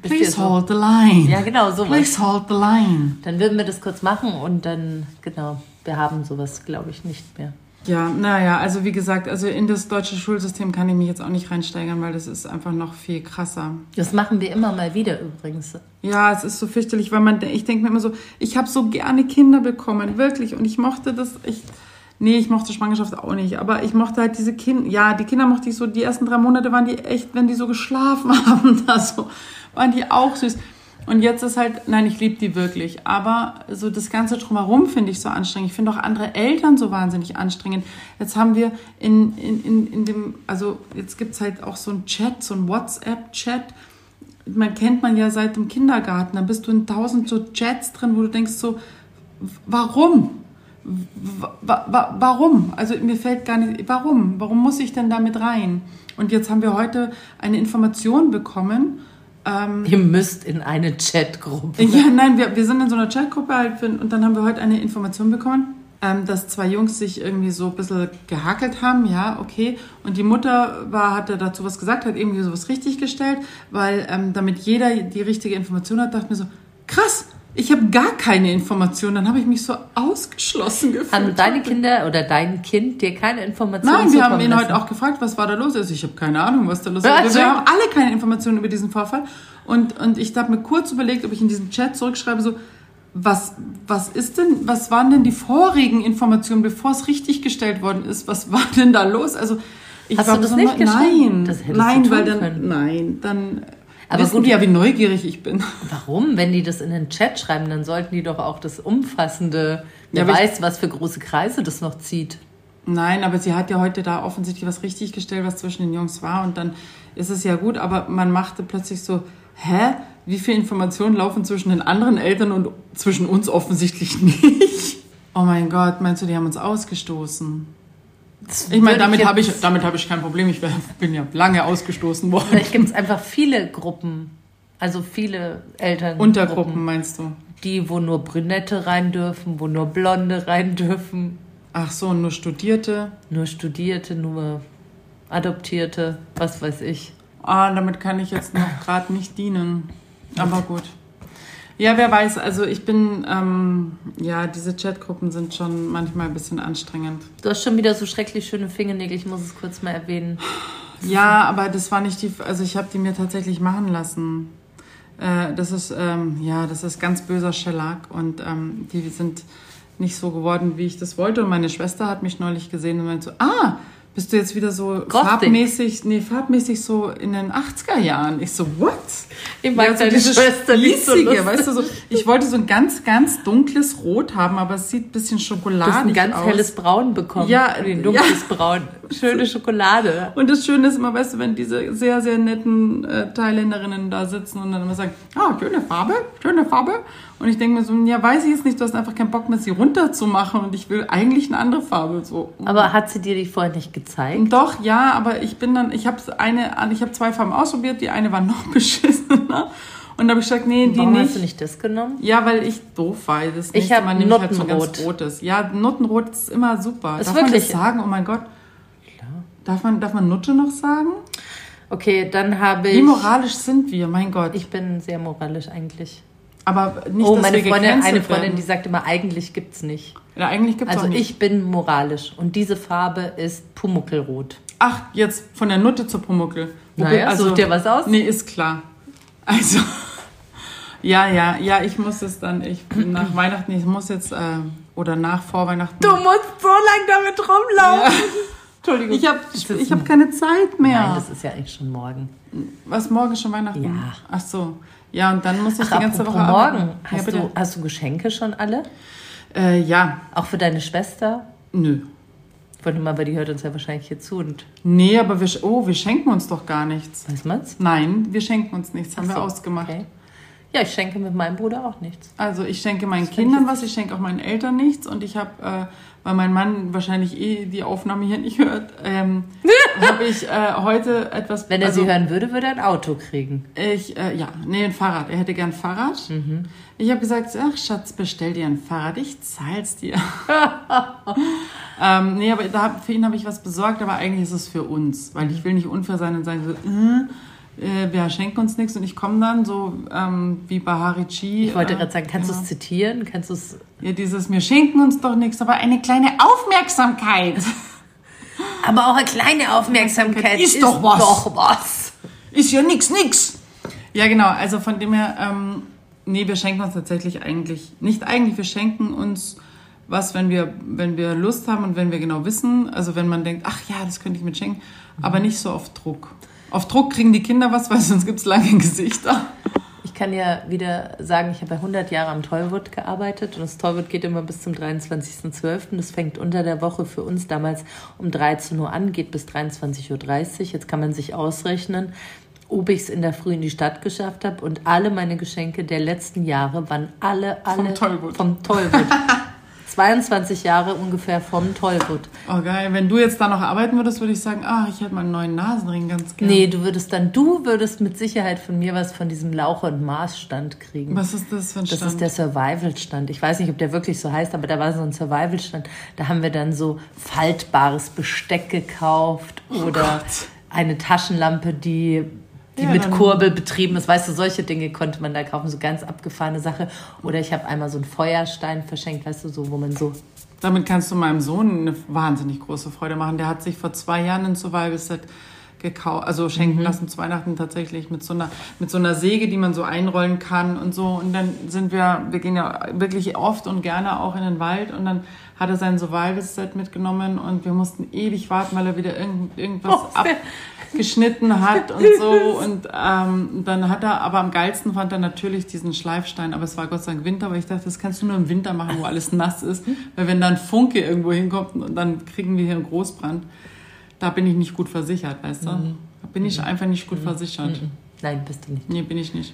Please so, hold the line. Ja, genau, sowas. Please hold the line. Dann würden wir das kurz machen und dann, genau, wir haben sowas, glaube ich, nicht mehr. Ja, naja, also wie gesagt, also in das deutsche Schulsystem kann ich mich jetzt auch nicht reinsteigern, weil das ist einfach noch viel krasser. Das machen wir immer mal wieder übrigens. Ja, es ist so fürchterlich, weil man, ich denke mir immer so, ich habe so gerne Kinder bekommen, wirklich, und ich mochte das, ich, nee, ich mochte Schwangerschaft auch nicht, aber ich mochte halt diese Kinder, ja, die Kinder mochte ich so, die ersten drei Monate waren die echt, wenn die so geschlafen haben, da so, waren die auch süß. Und jetzt ist halt, nein, ich liebe die wirklich. Aber so das Ganze drumherum finde ich so anstrengend. Ich finde auch andere Eltern so wahnsinnig anstrengend. Jetzt haben wir in, in, in, in dem, also jetzt gibt es halt auch so ein Chat, so ein WhatsApp-Chat. Man kennt man ja seit dem Kindergarten. Da bist du in tausend so Chats drin, wo du denkst so, warum? warum? Also mir fällt gar nicht, warum? Warum muss ich denn damit rein? Und jetzt haben wir heute eine Information bekommen, ähm, Ihr müsst in eine Chatgruppe. Ja, nein, wir, wir sind in so einer Chatgruppe halt und dann haben wir heute eine Information bekommen, ähm, dass zwei Jungs sich irgendwie so ein bisschen gehackelt haben, ja, okay. Und die Mutter war, hatte dazu was gesagt, hat irgendwie sowas richtig gestellt, weil ähm, damit jeder die richtige Information hat, dachte mir so, krass, ich habe gar keine Informationen. Dann habe ich mich so ausgeschlossen gefühlt. Haben deine Kinder oder dein Kind dir keine Informationen Nein, wir haben ihn lassen? heute auch gefragt, was war da los Also ich habe keine Ahnung, was da los ist. Also, wir haben alle keine Informationen über diesen Vorfall. Und, und ich habe mir kurz überlegt, ob ich in diesen Chat zurückschreibe, so, was, was ist denn, was waren denn die vorigen Informationen, bevor es richtig gestellt worden ist? Was war denn da los? Also, ich Hast du das nicht mal, Nein, das nein, weil dann, können. nein, dann aber Wissen gut, ja, wie neugierig ich bin. Warum? Wenn die das in den Chat schreiben, dann sollten die doch auch das umfassende, wer ja, weiß, was für große Kreise das noch zieht. Nein, aber sie hat ja heute da offensichtlich was richtig gestellt, was zwischen den Jungs war und dann ist es ja gut, aber man machte plötzlich so, hä? Wie viele Informationen laufen zwischen den anderen Eltern und zwischen uns offensichtlich nicht? Oh mein Gott, meinst du, die haben uns ausgestoßen? Ich meine, damit habe ich, damit hab ich kein Problem. Ich bin ja lange ausgestoßen worden. Vielleicht gibt es einfach viele Gruppen, also viele Eltern. Untergruppen meinst du? Die, wo nur Brünette rein dürfen, wo nur Blonde rein dürfen. Ach so, nur Studierte? Nur Studierte, nur Adoptierte, was weiß ich. Ah, damit kann ich jetzt noch gerade nicht dienen. Aber gut. Ja, wer weiß. Also ich bin, ähm, ja, diese Chatgruppen sind schon manchmal ein bisschen anstrengend. Du hast schon wieder so schrecklich schöne Fingernägel, ich muss es kurz mal erwähnen. Ja, aber das war nicht die, also ich habe die mir tatsächlich machen lassen. Äh, das ist, ähm, ja, das ist ganz böser Shellac und ähm, die sind nicht so geworden, wie ich das wollte. Und meine Schwester hat mich neulich gesehen und meinte so, ah, bist du jetzt wieder so Gothic. farbmäßig, nee, farbmäßig so in den 80er Jahren. Ich so, what? Ich mag Ja, so deine dieses Schwester nicht so weißt du, so, ich wollte so ein ganz, ganz dunkles Rot haben, aber es sieht ein bisschen Du hast ein schokoladig ganz aus. helles Braun bekommen. Ja, ein dunkles Braun. Schöne Schokolade. Und das Schöne ist immer, weißt du, wenn diese sehr, sehr netten äh, Thailänderinnen da sitzen und dann immer sagen, ah, schöne Farbe, schöne Farbe. Und ich denke mir so, ja, weiß ich jetzt nicht, du hast einfach keinen Bock mehr, sie runterzumachen und ich will eigentlich eine andere Farbe. So. Aber hat sie dir die vorher nicht gezeigt? Doch, ja, aber ich bin dann, ich habe eine, ich habe zwei Farben ausprobiert, die eine war noch beschissener. Und da habe ich gesagt, nee, die Warum nicht. hast du nicht das genommen? Ja, weil ich doof war. Das Ich nächste hab Mal nehme ich halt so ganz Nuttenrot. rotes. Ja, Nuttenrot ist immer super. Ist darf man wirklich- das sagen? Oh mein Gott. Darf man, darf man Nutte noch sagen? Okay, dann habe Wie ich. moralisch sind wir? Mein Gott. Ich bin sehr moralisch eigentlich. Aber nicht, oh, meine Freundin, eine Freundin, werden. die sagt immer, eigentlich gibt's nicht. Ja, eigentlich gibt's Also nicht. ich bin moralisch und diese Farbe ist Pumuckelrot. Ach, jetzt von der Nutte zur Pumuckel. Wobei- Naja, such dir was aus. Nee, ist klar. Also, ja, ja, ja, ich muss es dann, ich nach Weihnachten, ich muss jetzt, äh, oder nach Vorweihnachten. musst so lange damit rumlaufen. Entschuldigung. Ich habe ich hab ein- keine Zeit mehr. Nein, das ist ja eigentlich schon morgen. Was, morgen schon Weihnachten? Ja. Ach so. Ja, und dann muss ich Ach, die ganze Woche morgen. Ja, Hast, bitte. du, hast du Geschenke schon alle? Äh, ja, Auch für deine Schwester? nö. Ich wollte mal, weil die hört uns ja wahrscheinlich hier zu und Nee, aber wir, oh, wir schenken uns doch gar nichts. weiß man's? Nein, wir schenken uns nichts, haben Ach wir so, ausgemacht. okay. Ja, ich schenke mit meinem Bruder auch nichts. Also ich schenke meinen ich Kindern jetzt- was, ich schenke auch meinen Eltern nichts und ich habe, äh, weil mein Mann wahrscheinlich eh die Aufnahme hier nicht hört, ähm, habe ich äh, heute etwas... Wenn er also, sie hören würde, würde er ein Auto kriegen. Ich, äh, ja, nee, ein Fahrrad. Er hätte gern ein Fahrrad. Mhm. Ich habe gesagt, ach Schatz, bestell dir ein Fahrrad, ich zahl's dir. ähm, nee, aber da, für ihn habe ich was besorgt, aber eigentlich ist es für uns, weil ich will nicht unfair sein und sagen so, äh, äh, wir schenken uns nichts und ich komme dann so ähm, wie bei Harichi. Ich wollte äh, gerade sagen, kannst du ja. es zitieren? Kannst du es. Ja, dieses, wir schenken uns doch nichts, aber eine kleine Aufmerksamkeit. Aber auch eine kleine Aufmerksamkeit Ist doch was. Doch was. Ist ja nix, nix. Ja, genau. Also von dem her, ähm, nee, wir schenken uns tatsächlich eigentlich, nicht eigentlich, wir schenken uns was, wenn wir, wenn wir Lust haben und wenn wir genau wissen. Also wenn man denkt, ach ja, das könnte ich mit schenken. Aber nicht so auf Druck. Auf Druck kriegen die Kinder was, weil sonst gibt's lange Gesichter. Ich kann ja wieder sagen, ich habe ja 100 Jahre am Tollwood gearbeitet und das Tollwood geht immer bis zum 23.12. Das fängt unter der Woche für uns damals um 13 Uhr an, geht bis 23.30 Uhr. Jetzt kann man sich ausrechnen, ob ich es in der Früh in die Stadt geschafft habe und alle meine Geschenke der letzten Jahre waren alle, alle Tollwood. vom Tollwood. 22 Jahre ungefähr vom Tollwood. Oh geil, wenn du jetzt da noch arbeiten würdest, würde ich sagen, ach, ich hätte mal einen neuen Nasenring ganz gerne. Nee, du würdest dann, du würdest mit Sicherheit von mir was von diesem Lauche- und Maßstand kriegen. Was ist das für ein Das Stand? ist der Survival-Stand. Ich weiß nicht, ob der wirklich so heißt, aber da war so ein Survival-Stand. Da haben wir dann so faltbares Besteck gekauft oder Gott. eine Taschenlampe, die, die Ja, mit Kurbel betrieben ist. Weißt du, solche Dinge konnte man da kaufen, so ganz abgefahrene Sache. Oder ich habe einmal so einen Feuerstein verschenkt, weißt du, so, wo man so Damit kannst du meinem Sohn eine wahnsinnig große Freude machen. Der hat sich vor zwei Jahren ein Survival-Set gekauft, also schenken Mhm. lassen zu Weihnachten tatsächlich mit so einer mit so einer Säge, die man so einrollen kann und so. Und dann sind wir, wir gehen ja wirklich oft und gerne auch in den Wald und dann hat er sein Survival-Set mitgenommen und wir mussten ewig warten, weil er wieder irgend, irgendwas Oh, sehr- abgeschnitten hat und so. Und ähm, dann hat er, aber am geilsten fand er natürlich diesen Schleifstein. Aber es war Gott sei Dank Winter, weil ich dachte, das kannst du nur im Winter machen, wo alles nass ist. Weil wenn dann Funke irgendwo hinkommt und dann kriegen wir hier einen Großbrand, da bin ich nicht gut versichert, weißt du? Da bin ich einfach nicht gut versichert. Nein, bist du nicht. Nee, bin ich nicht.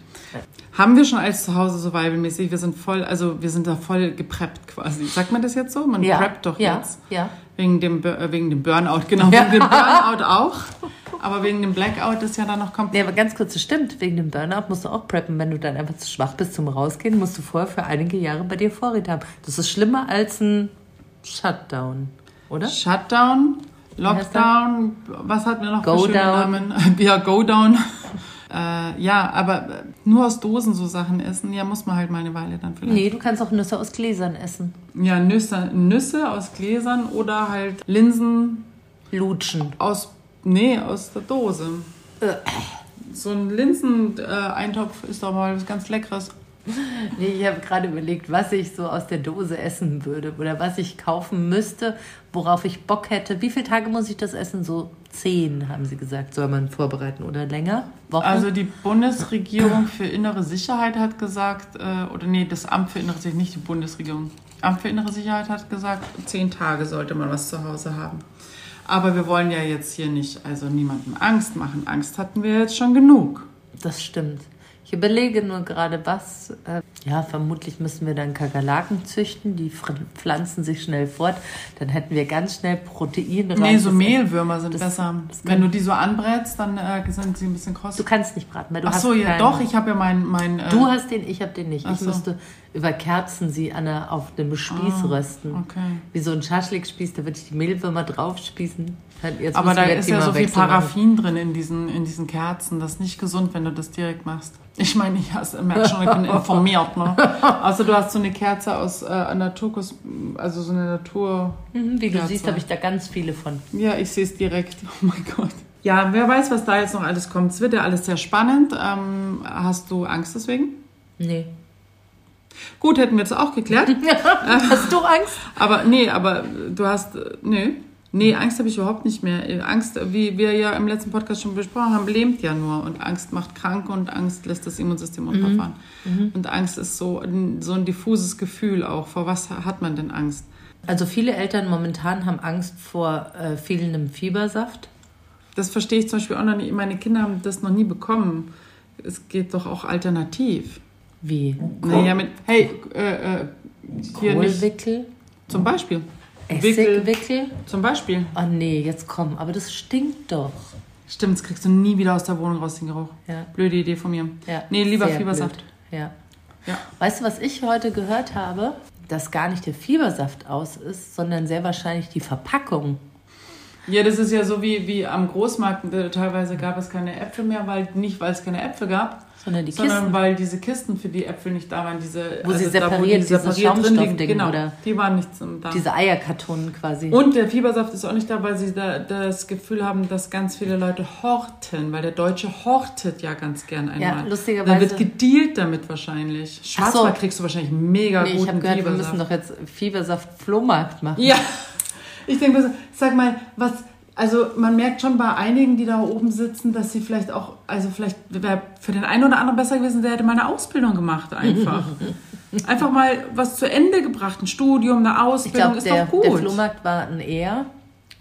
Haben wir schon als Zuhause survivalmäßig? Wir sind voll, also wir sind da voll gepreppt quasi. Sagt man das jetzt so? Man Ja, preppt doch ja, jetzt. ja. Wegen dem, äh, wegen dem Burnout, genau. Wegen dem Burnout auch. Aber wegen dem Blackout ist ja dann noch kommt. Nee, aber ganz kurz, das stimmt. Wegen dem Burnout musst du auch preppen. Wenn du dann einfach zu schwach bist zum Rausgehen, musst du vorher für einige Jahre bei dir Vorräte haben. Das ist schlimmer als ein Shutdown, oder? Shutdown, Lockdown, was hatten wir noch Go für schöne down. Namen? Ja, Go Down. Äh, ja, aber äh, nur aus Dosen so Sachen essen, ja, muss man halt mal eine Weile dann vielleicht. Nee, du kannst auch Nüsse aus Gläsern essen. Ja, Nüsse, Nüsse aus Gläsern oder halt Linsen Lutschen. aus, nee, aus der Dose. Äh. So ein Linseneintopf ist doch mal was ganz Leckeres. Nee, ich habe gerade überlegt, was ich so aus der Dose essen würde oder was ich kaufen müsste, worauf ich Bock hätte. Wie viele Tage muss ich das essen? So zehn, haben Sie gesagt, soll man vorbereiten oder länger? Wochen? Also die Bundesregierung für innere Sicherheit hat gesagt, äh, oder nee, das Amt für innere Sicherheit, nicht die Bundesregierung. Amt für innere Sicherheit hat gesagt, zehn Tage sollte man was zu Hause haben. Aber wir wollen ja jetzt hier nicht, also niemandem Angst machen. Angst hatten wir jetzt schon genug. Das stimmt. Ich überlege nur gerade, was. Äh, ja, vermutlich müssen wir dann Kakerlaken züchten. Die pflanzen sich schnell fort. Dann hätten wir ganz schnell Protein rein. Nee, so Mehlwürmer sind das- besser. das Wenn du die so anbrätst, dann äh, sind sie ein bisschen kross. Du kannst nicht braten, weil du Ach so, ja, keinen- doch, ich habe ja mein... mein äh, Du hast den, ich habe den nicht. Ich so. müsste über Kerzen sie an einer, auf einem Spieß rösten. Ah, okay. Wie so ein Schaschlikspieß, da würde ich die Mehlwürmer draufspießen. Halt, Jetzt Aber da ist ja so viel machen. Paraffin drin in diesen, in diesen Kerzen. Das ist nicht gesund, wenn du das direkt machst. Ich meine, ich has- merk schon, ich bin informiert. Ne? Also du hast so eine Kerze aus äh, Naturkos, also so eine Natur... Mhm, Wie du Kerze. siehst, habe ich da ganz viele von. Ja, ich sehe es direkt. Oh mein Gott. Ja, wer weiß, was da jetzt noch alles kommt. Es wird ja alles sehr spannend. Ähm, hast du Angst deswegen? Nee. Gut, hätten wir das auch geklärt. Hast du Angst? Aber nee, aber du hast, äh, nee. Nee, Angst habe ich überhaupt nicht mehr. Angst, wie wir ja im letzten Podcast schon besprochen haben, lähmt ja nur. Und Angst macht krank und Angst lässt das Immunsystem runterfahren. Und Angst ist so ein, so ein diffuses Gefühl auch. Vor was hat man denn Angst? Also viele Eltern momentan haben Angst vor äh, fehlendem Fiebersaft. Das verstehe ich zum Beispiel auch noch nicht. Meine Kinder haben das noch nie bekommen. Es geht doch auch alternativ. Wie? Naja, mit, hey, äh, äh, hier nicht. Kohlwickel? Zum Beispiel. Wickel. Essigwickel? Zum Beispiel. Oh nee, jetzt komm, aber das stinkt doch. Stimmt, das kriegst du nie wieder aus der Wohnung raus, den Geruch. Ja. Blöde Idee von mir. Ja, nee, lieber sehr Fiebersaft. blöd. Ja. Ja. Weißt du, was ich heute gehört habe? Dass gar nicht der Fiebersaft aus ist, sondern sehr wahrscheinlich die Verpackung. Ja, das ist ja so wie, wie am Großmarkt. äh, Teilweise gab es keine Äpfel mehr, weil nicht weil es keine Äpfel gab, Sondern die sondern Kisten. weil diese Kisten für die Äpfel nicht da waren. Diese, Wo sie da, separiert, dieses drin Schaumstoffding, liegen. Genau, oder? die waren nicht da. Diese Eierkartonen quasi. Und der Fiebersaft ist auch nicht da, weil sie da das Gefühl haben, dass ganz viele Leute horten, weil der Deutsche hortet ja ganz gern einmal. lustigerweise- Da wird gedealt damit wahrscheinlich. Ach so. Schwarzwald kriegst du wahrscheinlich mega nee, ich guten habe gehört, wir Fiebersaft. müssen doch jetzt Fiebersaft-Flohmarkt machen. Ja, ich denke, sag mal, was, also man merkt schon bei einigen, die da oben sitzen, dass sie vielleicht auch, also vielleicht wäre für den einen oder anderen besser gewesen, der hätte mal eine Ausbildung gemacht einfach. einfach mal was zu Ende gebracht, ein Studium, eine Ich Ausbildung, glaube, ist der, doch gut. der Flohmarkt war ein Er.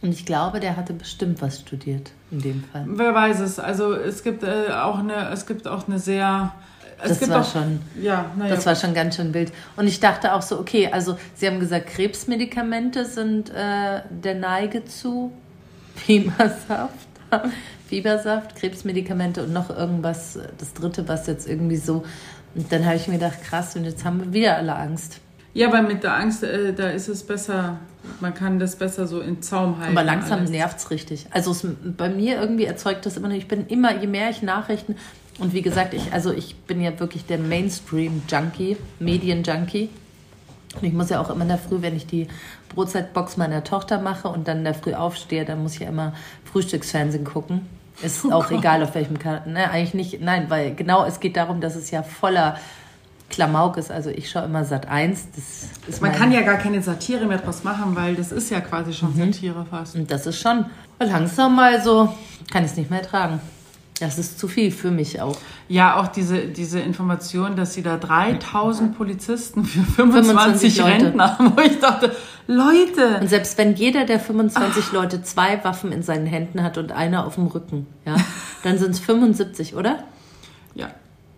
Und ich glaube, der hatte bestimmt was studiert in dem Fall. Wer weiß es, also es gibt äh, auch eine, es gibt auch eine sehr, es Das war auch, schon, ja, naja, das war schon ganz schön wild. Und ich dachte auch so, okay, also Sie haben gesagt, Krebsmedikamente sind äh, der Neige zu. Fiebersaft, Fiebersaft, Krebsmedikamente und noch irgendwas, das dritte, was jetzt irgendwie so. Und dann habe ich mir gedacht, krass, und jetzt haben wir wieder alle Angst. ja, aber mit der Angst, äh, da ist es besser, man kann das besser so in Zaum halten. Aber langsam alles. nervt's richtig. Also es, bei mir irgendwie erzeugt das immer. Ich bin immer, je mehr ich Nachrichten und wie gesagt, ich, also ich bin ja wirklich der Mainstream-Junkie, Medien-Junkie. Und ich muss ja auch immer in der Früh, wenn ich die Brotzeitbox meiner Tochter mache und dann in der Früh aufstehe, dann muss ich ja immer Frühstücksfernsehen gucken. Ist Oh auch egal, auf welchem Kanal. Ne, eigentlich nicht. Nein, weil genau es geht darum, dass es ja voller Klamauk ist. Also ich schaue immer Sat 1. Das ist Man kann ja gar keine Satire mehr draus machen, weil das ist ja quasi schon Mhm. Satire fast. Und das ist schon langsam mal so, kann ich es nicht mehr tragen. Das ist zu viel für mich auch. Ja, auch diese, diese Information, dass sie da 3000 Polizisten für 25, 25 Leute. Rentner haben, wo ich dachte, Leute, Und selbst wenn jeder der 25 Leute zwei Waffen in seinen Händen hat und einer auf dem Rücken, ja, dann sind es 75, oder? ja.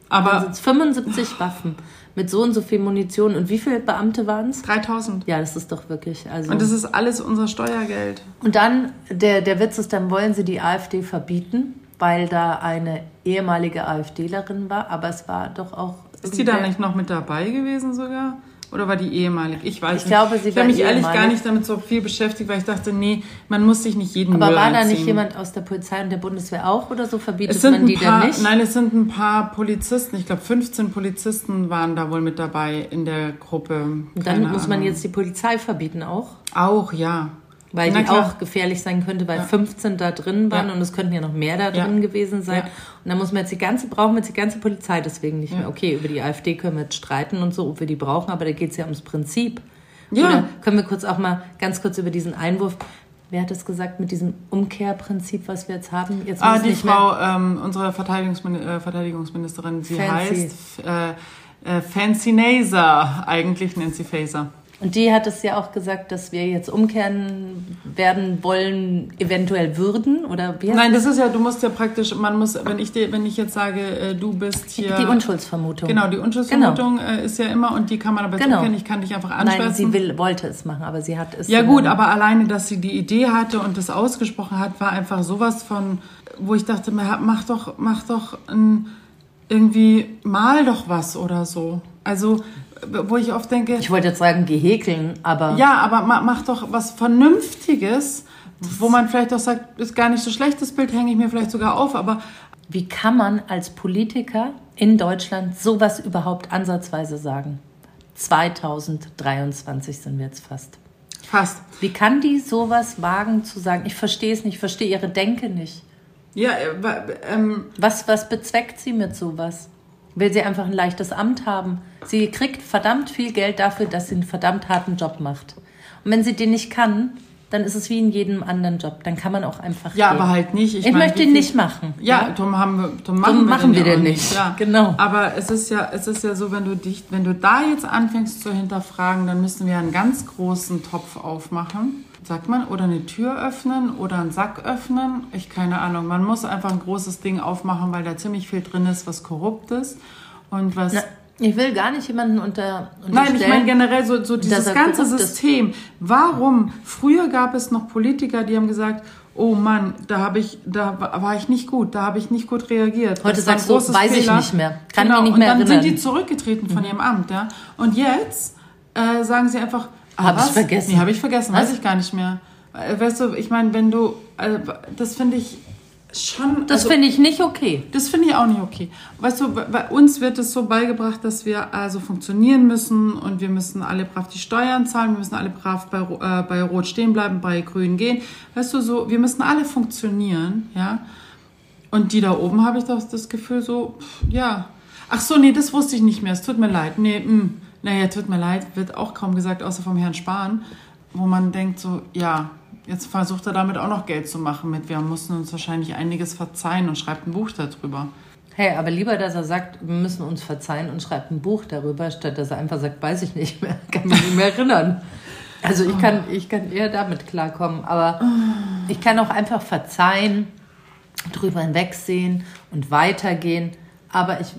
Dann Aber sind es 75 Waffen mit so und so viel Munition. Und wie viele Beamte waren es? 3000. Ja, das ist doch wirklich. Also Und das ist alles unser Steuergeld. Und dann, der, der Witz ist, dann wollen sie die AfD verbieten, weil da eine ehemalige AfDlerin war, aber es war doch auch. Ist die da nicht noch mit dabei gewesen sogar? Oder war die ehemalig? Ich weiß Ich nicht. glaube, sie ich habe mich ehrlich ehemalig. gar nicht damit so viel beschäftigt, weil ich dachte, nee, man muss sich nicht jeden Aber Müll war da reinziehen. nicht jemand aus der Polizei und der Bundeswehr auch oder so? Verbietet Es sind man die ein paar, dann nicht? nein, es sind ein paar Polizisten. Ich glaube, 15 Polizisten waren da wohl mit dabei in der Gruppe. Und dann Keine muss man Ahnung. jetzt die Polizei verbieten auch. Auch, ja. Weil Na die klar. auch gefährlich sein könnte, weil 15 da drin waren Ja. und es könnten ja noch mehr da Ja. drin gewesen sein. Ja. Und dann muss man jetzt die ganze, brauchen wir jetzt die ganze Polizei deswegen nicht Ja. mehr. Okay, über die AfD können wir jetzt streiten und so, ob wir die brauchen, aber da geht es ja ums Prinzip. Ja. Oder können wir kurz auch mal ganz kurz über diesen Einwurf, wer hat das gesagt, mit diesem Umkehrprinzip, was wir jetzt haben? Jetzt Ah, die Frau, ähm, unsere Verteidigungsmin äh, Verteidigungsministerin, sie Fancy. heißt äh, äh, Fancy Naser, eigentlich nennt sie Faser. Und die hat es ja auch gesagt, dass wir jetzt umkehren werden wollen, eventuell würden, oder wie heißt Nein, das ist ja, du musst ja praktisch, man muss, wenn ich dir, wenn ich jetzt sage, äh, du bist hier. Die Unschuldsvermutung. Genau, die Unschuldsvermutung äh, ist ja immer, und die kann man aber jetzt Genau. umkehren, ich kann dich einfach Nein, anschwärzen. sie will, wollte es machen, aber sie hat es. Ja gut, aber alleine, dass sie die Idee hatte und das ausgesprochen hat, war einfach sowas von, wo ich dachte, ma- mach doch, mach doch ein, irgendwie, mal doch was oder so. Also, wo ich oft denke, Ich wollte jetzt sagen, gehäkeln, aber ja, aber ma, mach doch was Vernünftiges, wo man vielleicht auch sagt, ist gar nicht so schlecht, das Bild hänge ich mir vielleicht sogar auf, aber wie kann man als Politiker in Deutschland sowas überhaupt ansatzweise sagen? 2023 sind wir jetzt fast. fast. Wie kann die sowas wagen zu sagen? Ich verstehe es nicht, ich verstehe ihre Denke nicht. Ja, äh, ähm, Was, was bezweckt sie mit sowas? Will sie einfach ein leichtes Amt haben? Sie kriegt verdammt viel Geld dafür, dass sie einen verdammt harten Job macht. Und wenn sie den nicht kann, dann ist es wie in jedem anderen Job. Dann kann man auch einfach. ja, gehen. aber halt nicht. Ich, Ich, meine, möchte ihn nicht machen. Ja, darum haben wir, darum machen, Darum wir, machen den wir ja den auch nicht. Ja. Genau. Aber es ist ja, es ist ja so, wenn du dich, wenn du da jetzt anfängst zu hinterfragen, dann müssen wir einen ganz großen Topf aufmachen. Sagt man, oder eine Tür öffnen oder einen Sack öffnen. Ich keine Ahnung. Man muss einfach ein großes Ding aufmachen, weil da ziemlich viel drin ist, was korrupt ist und was. Na, ich will gar nicht jemanden unter. Nein, ich meine generell so, so dieses ganze ist. System. Warum? Früher gab es noch Politiker, die haben gesagt, oh Mann, da habe ich, da wa- war ich nicht gut, da habe ich nicht gut reagiert. Heute sagst du, weiß ich Fehler. nicht mehr. Kann genau. mich nicht und mehr dann erinnern. Mhm. sind die zurückgetreten von ihrem Amt, ja. Und jetzt äh, sagen sie einfach, ah, Hab ich vergessen. Nee, habe ich vergessen, Was? weiß ich gar nicht mehr. Äh, Weißt du, ich meine, wenn du, äh, das finde ich schon. Das also- finde ich nicht okay. das finde ich auch nicht okay. Weißt du, bei- uns wird es so beigebracht, dass wir also funktionieren müssen und wir müssen alle brav die Steuern zahlen, wir müssen alle brav bei, äh, bei Rot stehen bleiben, bei Grün gehen. Weißt du, so, wir müssen alle funktionieren, ja. Und die da oben habe ich doch das Gefühl so, pff, ja. Ach so, nee, das wusste ich nicht mehr. Es tut mir leid. Nee, mh. Naja, tut mir leid, wird auch kaum gesagt, außer vom Herrn Spahn, wo man denkt so, ja, jetzt versucht er damit auch noch Geld zu machen mit. Wir mussten uns wahrscheinlich einiges verzeihen und schreibt ein Buch darüber. Hey, aber lieber, dass er sagt, wir müssen uns verzeihen und schreibt ein Buch darüber, statt dass er einfach sagt, weiß ich nicht mehr, kann mich nicht mehr erinnern. Also ich kann, ich kann eher damit klarkommen, aber ich kann auch einfach verzeihen, drüber hinwegsehen und weitergehen. Aber ich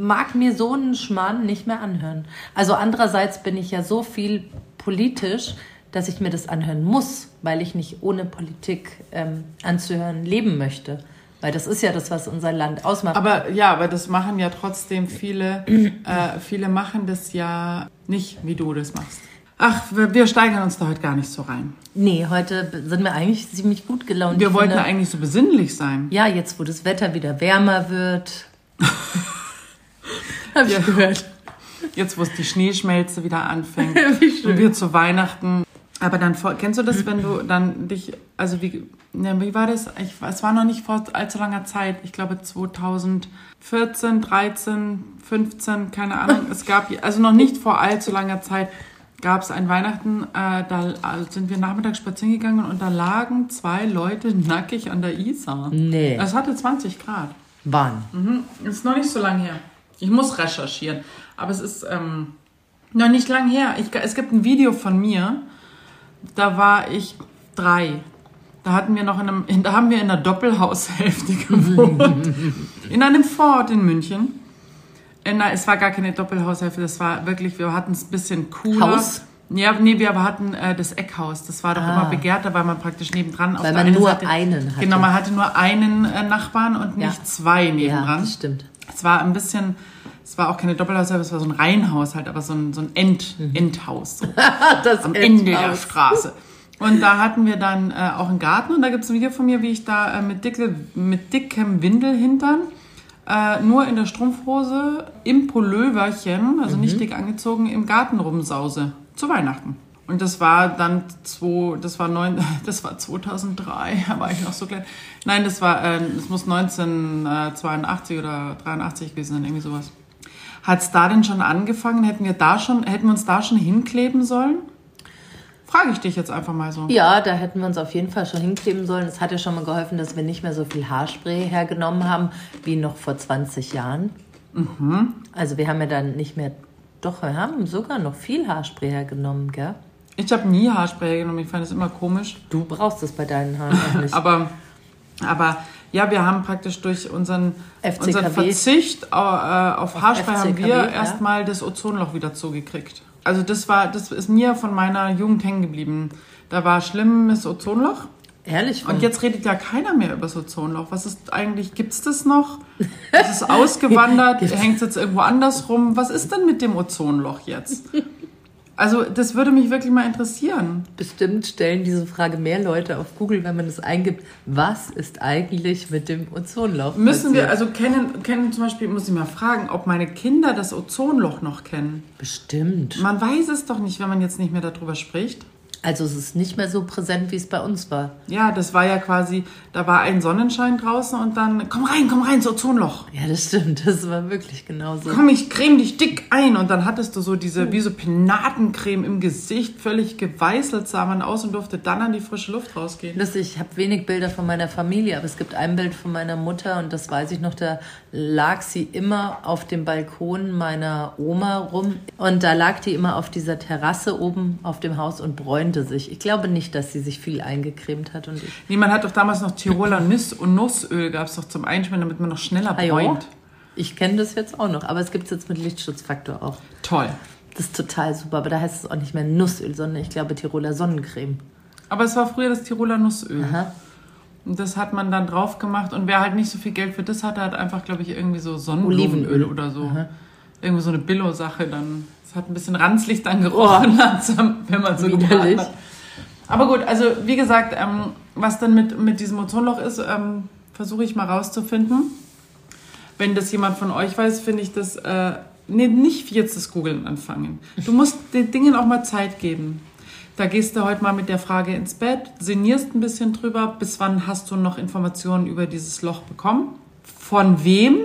mag mir so einen Schmarrn nicht mehr anhören. Also andererseits bin ich ja so viel politisch, dass ich mir das anhören muss, weil ich nicht ohne Politik ähm, anzuhören leben möchte. Weil das ist ja das, was unser Land ausmacht. Aber ja, aber das machen ja trotzdem viele, äh, viele machen das ja nicht, wie du das machst. Ach, wir, wir steigern uns da heute gar nicht so rein. Nee, heute sind wir eigentlich ziemlich gut gelaunt. Wir Ich wollten finde, eigentlich so besinnlich sein. Ja, jetzt wo das Wetter wieder wärmer wird. Hab ich Ja. gehört. Jetzt, wo es die Schneeschmelze wieder anfängt Wie schön. und wir zu Weihnachten. Aber dann, kennst du das, wenn du dann dich, also wie, ne, wie war das? Ich, es war noch nicht vor allzu langer Zeit. Ich glaube 2014, 13, 15, keine Ahnung. Es gab, also noch nicht vor allzu langer Zeit gab es ein Weihnachten, äh, da äh, sind wir nachmittags spazieren gegangen und da lagen zwei Leute nackig an der Isar. Nee. Es hatte 20 Grad. Wann? Mhm. Ist noch nicht so lange her. Ich muss recherchieren. Aber es ist ähm, noch nicht lang her. Ich, es gibt ein Video von mir. Da war ich drei. Da hatten wir noch in einem, in, da haben wir in einer Doppelhaushälfte gewohnt. in einem Fort in München. Äh, nein, es war gar keine Doppelhaushälfte. Das war wirklich, wir hatten es ein bisschen cooler. Haus? Ja, nee, wir aber hatten äh, das Eckhaus. Das war doch Ah. immer begehrter, weil man praktisch nebendran auf Weil der man nur Seite, einen hatte. Genau, man hatte nur einen äh, Nachbarn und Ja. nicht zwei Ja, nebendran. das stimmt. Es war ein bisschen, es war auch keine Doppelhaushälfte, es war so ein Reihenhaushalt, aber so ein, so ein End, Mhm. Endhaus. So Das am Ende der Endhaus. Straße. Und da hatten wir dann äh, auch einen Garten und da gibt es ein Video von mir, wie ich da äh, mit, dicke, mit dickem Windelhintern, äh, nur in der Strumpfhose, im Pulloverchen, also Mhm. nicht dick angezogen, im Garten rumsause. Zu Weihnachten. Und das war dann zwei, das war neun, das war 2003, da war ich noch so klein. Nein, das war, äh, das muss 1982 oder 83 gewesen sein, irgendwie sowas. Hat es da denn schon angefangen? Hätten wir da schon, hätten wir uns da schon hinkleben sollen? Frage ich dich jetzt einfach mal so. Ja, da hätten wir uns auf jeden Fall schon hinkleben sollen. Es hat ja schon mal geholfen, dass wir nicht mehr so viel Haarspray hergenommen haben wie noch vor 20 Jahren. Mhm. Also wir haben ja dann nicht mehr, doch, wir haben sogar noch viel Haarspray hergenommen, gell? Ich habe nie Haarspray genommen, ich fand es immer komisch. Du brauchst es bei deinen Haaren auch nicht. Aber, aber ja, wir haben praktisch durch unseren, FCKW. unseren Verzicht äh, auf, Haarspray haben FCKW, wir ja. erstmal das Ozonloch wieder zugekriegt. Also das war, das ist mir von meiner Jugend hängen geblieben. Da war schlimmes Ozonloch. Ehrlich? Und jetzt redet ja keiner mehr über das Ozonloch. Was ist eigentlich, gibt's das noch? Ist es ausgewandert? Hängt es jetzt irgendwo anders rum? Was ist denn mit dem Ozonloch jetzt? Also, das würde mich wirklich mal interessieren. Bestimmt stellen diese Frage mehr Leute auf Google, wenn man es eingibt. Was ist eigentlich mit dem Ozonloch? Müssen wir, also kennen, kennen zum Beispiel, muss ich mal fragen, ob meine Kinder das Ozonloch noch kennen. Bestimmt. Man weiß es doch nicht, wenn man jetzt nicht mehr darüber spricht. Also es ist nicht mehr so präsent, wie es bei uns war. Ja, das war ja quasi, da war ein Sonnenschein draußen und dann, komm rein, komm rein, ins Ozonloch. Ja, das stimmt. Das war wirklich genauso. Komm, ich creme dich dick ein. Und dann hattest du so diese, wie so Penatencreme im Gesicht, völlig geweißelt sah man aus und durfte dann an die frische Luft rausgehen. Lustig, ich habe wenig Bilder von meiner Familie, aber es gibt ein Bild von meiner Mutter und das weiß ich noch, da lag sie immer auf dem Balkon meiner Oma rum und da lag die immer auf dieser Terrasse oben auf dem Haus und bräunte sich. Ich glaube nicht, dass sie sich viel eingecremt hat und ich. Nee, man hat doch damals noch Tiroler Nuss und Nussöl gab es doch zum Einschmieren, damit man noch schneller bräunt. Ich kenne das jetzt auch noch, aber es gibt es jetzt mit Lichtschutzfaktor auch. Toll. Das ist total super, aber da heißt es auch nicht mehr Nussöl, sondern ich glaube Tiroler Sonnencreme. Aber es war früher das Tiroler Nussöl. Aha. Und das hat man dann drauf gemacht. Und wer halt nicht so viel Geld für das hatte, hat einfach, glaube ich, irgendwie so Sonnenblumenöl oder so. Irgendwie so eine Billo-Sache dann. Es hat ein bisschen ranzlig dann gerochen, langsam, wenn man so Widerlich. hat. Aber gut, also wie gesagt, ähm, was dann mit, mit diesem Ozonloch ist, ähm, versuche ich mal rauszufinden. Wenn das jemand von euch weiß, finde ich das, äh, nee, nicht jetzt das Googeln anfangen. Du musst den Dingen auch mal Zeit geben. Da gehst du heute mal mit der Frage ins Bett, sinnierst ein bisschen drüber, bis wann hast du noch Informationen über dieses Loch bekommen? Von wem?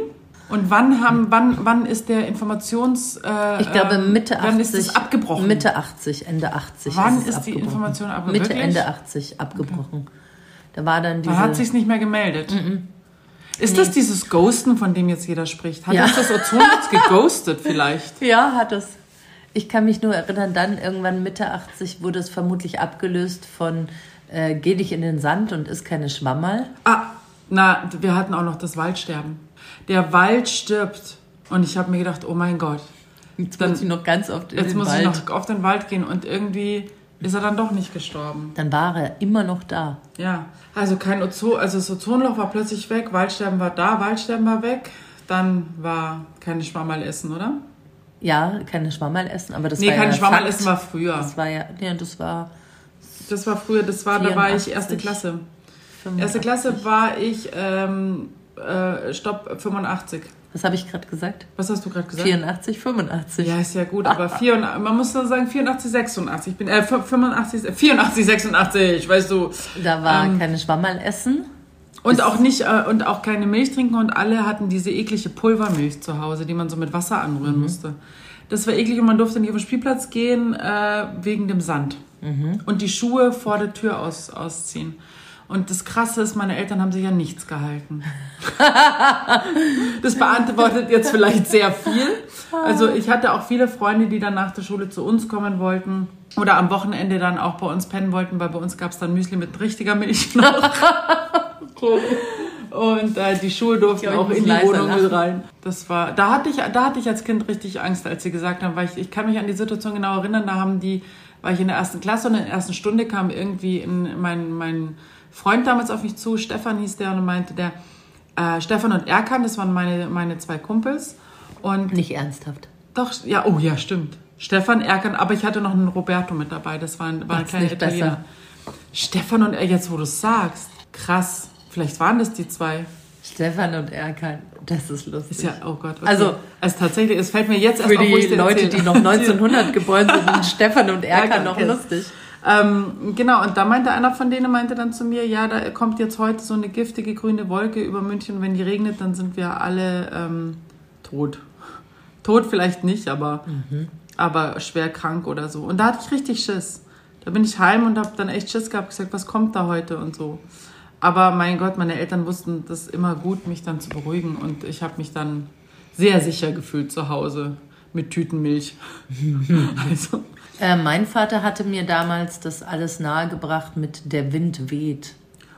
Und wann haben, wann, wann ist der Informations, äh, Ich glaube ähm, Mitte 80. Wann ist es abgebrochen? Mitte 80, Ende 80. Wann es ist die abgebrochen. Information abgebrochen? Mitte, Wirklich? Ende 80 abgebrochen. Da war dann diese. Man hat sich's nicht mehr gemeldet. Ist das dieses Ghosten, von dem jetzt jeder spricht? Hat Ja. uns das Ozon jetzt geghostet vielleicht? ja, hat es. Ich kann mich nur erinnern, dann irgendwann Mitte 80 wurde es vermutlich abgelöst von äh, Geh dich in den Sand und isst keine Schwammerl. Ah, na, wir hatten auch noch das Waldsterben. Der Wald stirbt. Und ich habe mir gedacht, oh mein Gott, Jetzt Dann- muss ich noch ganz oft in jetzt den muss Wald. ich noch auf den Wald gehen. Und irgendwie ist er dann doch nicht gestorben. Dann war er immer noch da. Ja, also kein Ozon, also das Ozonloch war plötzlich weg, Waldsterben war da, Waldsterben war weg. Dann war keine Schwammerl essen, oder? Ja, keine Schwammerl essen, aber das nee, war keine ja Schwammerl Fakt. essen war früher. Das war ja, ja, das war Das war früher, das war, da war ich 84. erste Klasse. 85. Erste Klasse war ich, ähm, äh, stopp, 85. Was habe ich gerade gesagt? Was hast du gerade gesagt? 84, 85. Ja, ist ja gut, aber 84, man muss nur sagen 84, 86. Ich bin, äh, 85, äh, 84, 86, weißt du. Da war Ähm, keine Schwammerl essen. Und auch nicht, äh, und auch keine Milch trinken und alle hatten diese eklige Pulvermilch zu Hause, die man so mit Wasser anrühren musste. Das war eklig und man durfte nicht auf den Spielplatz gehen, äh, wegen dem Sand. Und die Schuhe vor der Tür aus, ausziehen. Und das Krasse ist, meine Eltern haben sich an nichts gehalten. das beantwortet jetzt vielleicht sehr viel. Also ich hatte auch viele Freunde, die dann nach der Schule zu uns kommen wollten oder am Wochenende dann auch bei uns pennen wollten, weil bei uns gab es dann Müsli mit richtiger Milch noch. Und äh, die Schuhe durften auch in die Wohnung mit rein. Das war, da hatte ich, da hatte ich als Kind richtig Angst, als sie gesagt haben, weil ich, ich kann mich an die Situation genau erinnern. Da haben die, war ich in der ersten Klasse und in der ersten Stunde kam irgendwie in, mein, mein Freund damals auf mich zu, Stefan hieß der und meinte der, äh, Stefan und Erkan, das waren meine, meine zwei Kumpels. Und Nicht ernsthaft. doch, ja, oh ja, stimmt. Stefan, Erkan, aber ich hatte noch einen Roberto mit dabei, das war ein, war ein kleiner nicht besser. Italiener. Stefan und er, jetzt wo du es sagst, krass, vielleicht waren das die zwei. Stefan und Erkan. Das ist lustig. Ist ja, oh Gott. Okay. Also- also tatsächlich, es fällt mir jetzt erst Für auf, die Leute, erzähle. die noch 1900 geboren sind, sind Stefan und Erka Erka, noch lustig. Ähm, genau, und da meinte einer von denen, meinte dann zu mir, ja, da kommt jetzt heute so eine giftige grüne Wolke über München. Wenn die regnet, dann sind wir alle ähm, tot. Tot vielleicht nicht, aber, aber schwer krank oder so. Und da hatte ich richtig Schiss. Da bin ich heim und habe dann echt Schiss gehabt, gesagt, was kommt da heute und so. Aber mein Gott, meine Eltern wussten das immer gut, mich dann zu beruhigen. Und ich habe mich dann sehr sicher gefühlt zu Hause mit Tütenmilch. also, Äh, mein Vater hatte mir damals das alles nahegebracht mit Der Wind weht.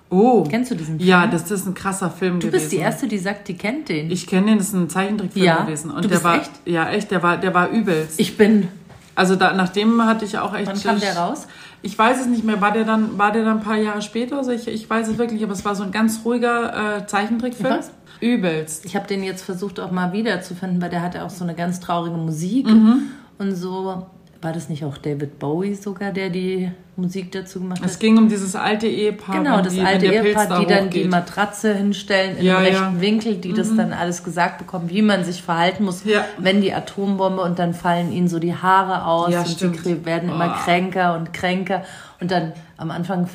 oh. Kennst du diesen Film? Ja, das ist ein krasser Film Du gewesen. bist die Erste, die sagt, die kennt den. Ich kenne den, das ist ein Zeichentrickfilm Ja, gewesen. Und du der bist war echt? ja echt, der war, der war übelst. Ich bin. Also da, nach dem hatte ich auch echt. Wann kam der raus? Ich weiß es nicht mehr. War der dann, war der dann ein paar Jahre später? Also ich, ich weiß es wirklich, aber es war so ein ganz ruhiger äh, Zeichentrickfilm. Was? Übelst. Ich habe den jetzt versucht auch mal wiederzufinden, weil der hatte auch so eine ganz traurige Musik Mhm. und so. War das nicht auch David Bowie sogar, der die Musik dazu gemacht hat? Es ging um dieses alte Ehepaar. Genau, das die, alte Ehepaar, da die dann die hochgeht. Matratze hinstellen in Ja, einem ja. rechten Winkel, die das dann alles gesagt bekommen, wie man sich verhalten muss, Ja. wenn die Atombombe und dann fallen ihnen so die Haare aus Ja, und stimmt. sie werden immer Oh. kränker und kränker und dann am Anfang,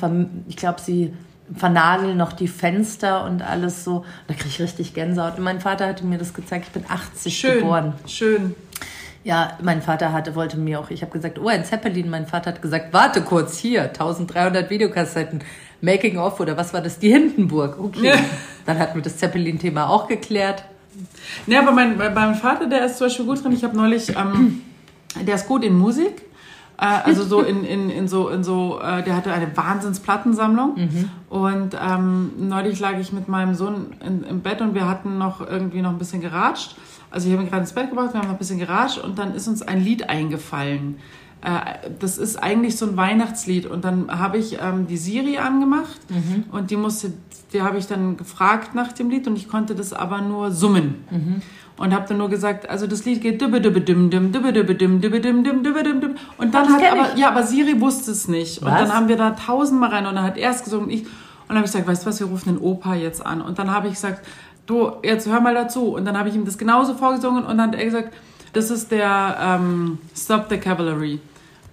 ich glaube, sie vernageln noch die Fenster und alles so. Da kriege ich richtig Gänsehaut. Und mein Vater hatte mir das gezeigt, ich bin 80 Schön, geboren. schön. Ja, mein Vater hatte, wollte mir auch, ich habe gesagt, oh, ein Zeppelin. Mein Vater hat gesagt, warte kurz, hier, 1300 Videokassetten, Making of oder was war das, die Hindenburg. Okay. Ja. Dann hatten wir das Zeppelin-Thema auch geklärt. Ne, aber mein, bei meinem Vater, der ist zum Beispiel gut drin. Ich habe neulich, ähm, der ist gut in Musik. Äh, also so in, in, in so, in so äh, der hatte eine Wahnsinnsplattensammlung. Und ähm, neulich lag ich mit meinem Sohn in, im Bett und wir hatten noch irgendwie noch ein bisschen geratscht. Also ich habe ihn gerade ins Bett gebracht, wir haben noch ein bisschen geratscht und dann ist uns ein Lied eingefallen. Äh, das ist eigentlich so ein Weihnachtslied und dann habe ich ähm, die Siri angemacht und die musste, die habe ich dann gefragt nach dem Lied und ich konnte das aber nur summen und habe dann nur gesagt, also das Lied geht dibbe dibbe dim dim dibbe dibbe dim dibbe dim dim dibbe dim dim und dann das hat aber ja, aber Siri wusste es nicht. Und dann haben wir da tausendmal rein und dann hat er es gesungen und ich und dann habe ich gesagt, weißt du was, wir rufen den Opa jetzt an. Und dann habe ich gesagt, du jetzt hör mal dazu. Und dann habe ich ihm das genauso vorgesungen und dann hat er gesagt, das ist der ähm, Stop the Cavalry.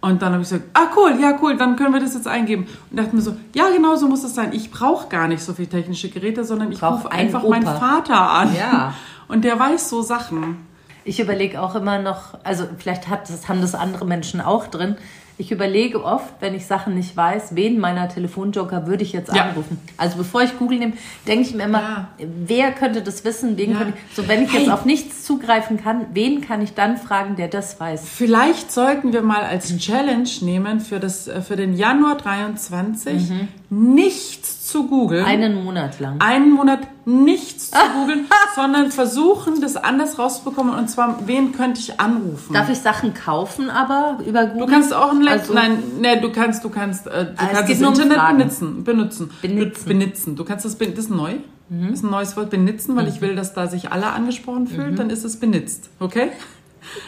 Und dann habe ich gesagt, ah cool, ja cool, dann können wir das jetzt eingeben. Und dachte mir so, ja genau so muss es sein. Ich brauche gar nicht so viel technische Geräte, sondern ich rufe einfach Opa. meinen Vater an. Ja. Und der weiß so Sachen. Ich überlege auch immer noch, also vielleicht hat das, haben das andere Menschen auch drin. Ich überlege oft, wenn ich Sachen nicht weiß, wen meiner Telefonjoker würde ich jetzt Ja. anrufen. Also bevor ich Google nehme, denke ich mir immer, Ja. wer könnte das wissen? Wen Ja. könnte ich, so wenn ich Hey. jetzt auf nichts zugreifen kann, wen kann ich dann fragen, der das weiß? Vielleicht sollten wir mal als Challenge nehmen für, das, äh, für den Januar 23 nichts zu googeln. Einen Monat lang. einen Monat nichts zu googeln, sondern versuchen, das anders rauszubekommen. Und zwar, wen könnte ich anrufen? Darf ich Sachen kaufen, aber über Google? Du kannst auch ein Laptop. Also- nein, nee, du kannst, du kannst, äh, du Ah, es kannst das um Internet benutzen, benutzen. Benutzen. Du, benutzen. Du kannst das, das ist neu. Das ist ein neues Wort, benutzen, weil ich will, dass da sich alle angesprochen fühlen, dann ist es benutzt, okay?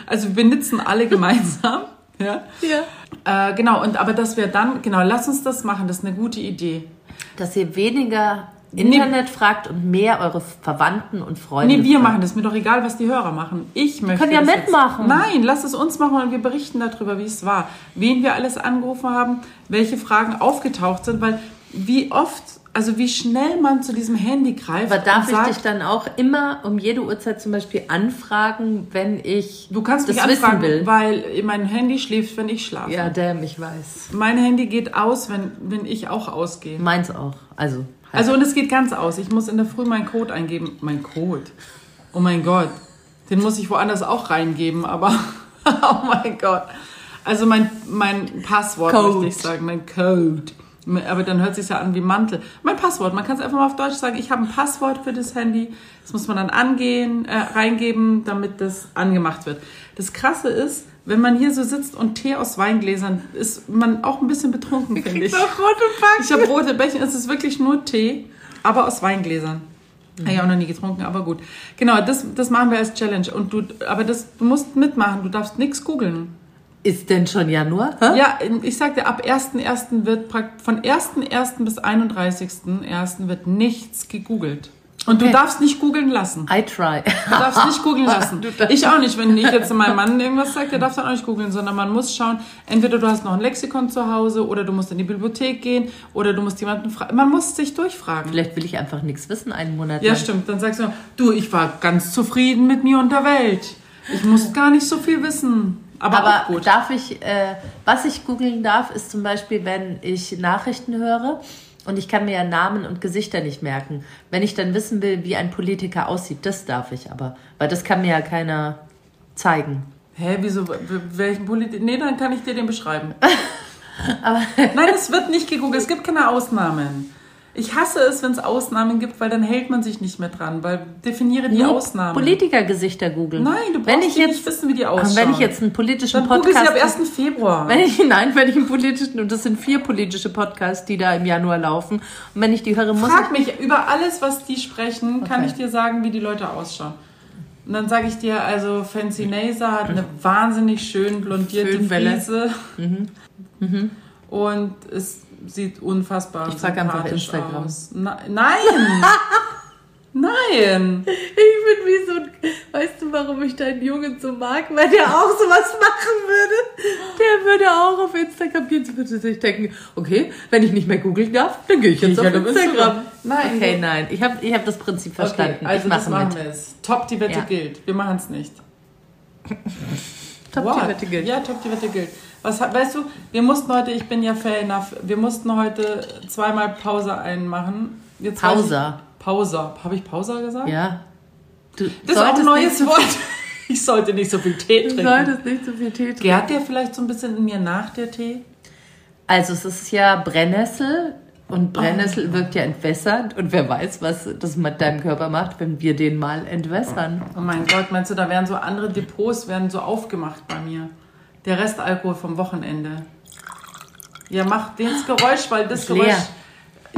Also wir benutzen alle gemeinsam, ja? Ja. Äh, genau, und aber dass wir dann, genau, lass uns das machen, das ist eine gute Idee. Dass ihr weniger Internet fragt und mehr eure Verwandten und Freunde. Nee, wir fragt. machen das. Mir doch egal, was die Hörer machen. Ich möchte. können ja das jetzt- mitmachen. Nein, lass es uns machen und wir berichten darüber, wie es war. Wen wir alles angerufen haben, welche Fragen aufgetaucht sind, weil wie oft, also wie schnell man zu diesem Handy greift. Aber darf ich sagt, dich dann auch immer um jede Uhrzeit zum Beispiel anfragen, wenn ich Du kannst das mich wissen anfragen, will? weil mein Handy schläft, wenn ich schlafe. Ja, damn, ich weiß. Mein Handy geht aus, wenn, wenn ich auch ausgehe. Meins auch. Also, halt. Also und es geht ganz aus. Ich muss in der Früh meinen Code eingeben. Mein Code. Oh mein Gott. Den muss ich woanders auch reingeben, aber oh mein Gott. Also mein, mein Passwort Code. möchte ich sagen, mein Code. Aber dann hört sich ja an wie Mantel. Mein Passwort, man kann es einfach mal auf Deutsch sagen. Ich habe ein Passwort für das Handy. Das muss man dann angehen, äh, reingeben, damit das angemacht wird. Das Krasse ist, wenn man hier so sitzt und Tee aus Weingläsern, ist man auch ein bisschen betrunken, finde ich. auch rote Backen. Ich habe rote Becher, es ist wirklich nur Tee, aber aus Weingläsern. Habe ich auch noch nie getrunken, aber gut. Genau, das, das machen wir als Challenge. Und du, aber das, du musst mitmachen, du darfst nichts googeln. Ist denn schon Januar? Hä? Ja, ich sagte, ab 1.1. wird von 1.1. bis 31.1. wird nichts gegoogelt. Und du Okay. darfst nicht googeln lassen. I try. Du darfst nicht googeln lassen. Du Ich auch nicht. Wenn ich jetzt zu meinem Mann irgendwas sage, der darf dann auch nicht googeln, sondern man muss schauen, entweder du hast noch ein Lexikon zu Hause oder du musst in die Bibliothek gehen oder du musst jemanden fragen. Man muss sich durchfragen. Vielleicht will ich einfach nichts wissen einen Monat Ja, lang. stimmt. Dann sagst du, du, ich war ganz zufrieden mit mir und der Welt. Ich muss gar nicht so viel wissen. Aber, Aber gut. darf ich, äh, was ich googeln darf, ist zum Beispiel, wenn ich Nachrichten höre und ich kann mir ja Namen und Gesichter nicht merken. Wenn ich dann wissen will, wie ein Politiker aussieht, das darf ich aber. Weil das kann mir ja keiner zeigen. Hä, wieso? Welchen Politik? Nee, dann kann ich dir den beschreiben. Nein, es wird nicht gegoogelt. Es gibt keine Ausnahmen. Ich hasse es, wenn es Ausnahmen gibt, weil dann hält man sich nicht mehr dran. Weil definiere die Nur Ausnahmen. Politikergesichter googeln. Nein, du brauchst wenn ich jetzt, nicht wissen, wie die ausschauen. Wenn ich jetzt einen politischen dann google sie Podcast... ab 1. Februar. Wenn ich, nein, wenn ich einen politischen, und das sind vier politische Podcasts, die da im Januar laufen, und wenn ich die höre, muss Frag mich über alles, was die sprechen, kann Okay. ich dir sagen, wie die Leute ausschauen. Und dann sage ich dir, also Fancy Naser hat eine wahnsinnig schön blondierte Föhnwelle. Frise. Und es sieht unfassbar Ich frag einfach Instagram. aus. Na, nein! nein! Ich bin wie so ein, weißt du, warum ich deinen Jungen so mag? Weil der auch sowas machen würde. Der würde auch auf Instagram gehen, so würde sich denken, okay, wenn ich nicht mehr googeln darf, dann gehe ich jetzt ich auf halt auf Instagram. Instagram. Nein, Okay, nein, ich habe ich hab das Prinzip verstanden. Okay, also ich das mache machen mit. wir es. Top, die Wette Ja. gilt. Wir machen es nicht. Top, What? die Wette gilt. Ja, top, die Wette gilt. Was, weißt du, wir mussten heute, ich bin ja fair enough, wir mussten heute zweimal Pause einmachen. Jetzt Pausa. Ich, Pausa. Habe ich Pausa gesagt? Ja. Du Das ist auch ein neues Wort. Ich sollte nicht so viel Tee Du trinken. solltest nicht so viel Tee trinken. Gärt der vielleicht so ein bisschen in mir nach, der Tee? Also es ist ja Brennnessel und Brennnessel wirkt ja entwässernd und wer weiß, was das mit deinem Körper macht, wenn wir den mal entwässern. Oh mein Gott, meinst du, da werden so andere Depots werden so aufgemacht bei mir? Der Restalkohol vom Wochenende. Ja, mach das Geräusch, weil das Ist Geräusch. leer.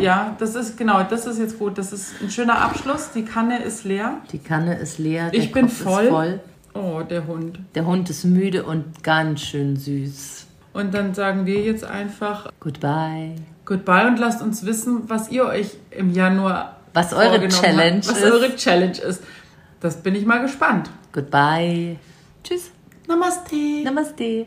Ja, das ist genau, das ist jetzt gut. Das ist ein schöner Abschluss. Die Kanne ist leer. Die Kanne ist leer, der Ich bin Kopf voll. ist voll. Oh, der Hund. Der Hund ist müde und ganz schön süß. Und dann sagen wir jetzt einfach Goodbye. Goodbye und lasst uns wissen, was ihr euch im Januar Was eure Challenge habt, was ist. eure Challenge ist. Das bin ich mal gespannt. Goodbye. Tschüss. नमस्ते। नमस्ते।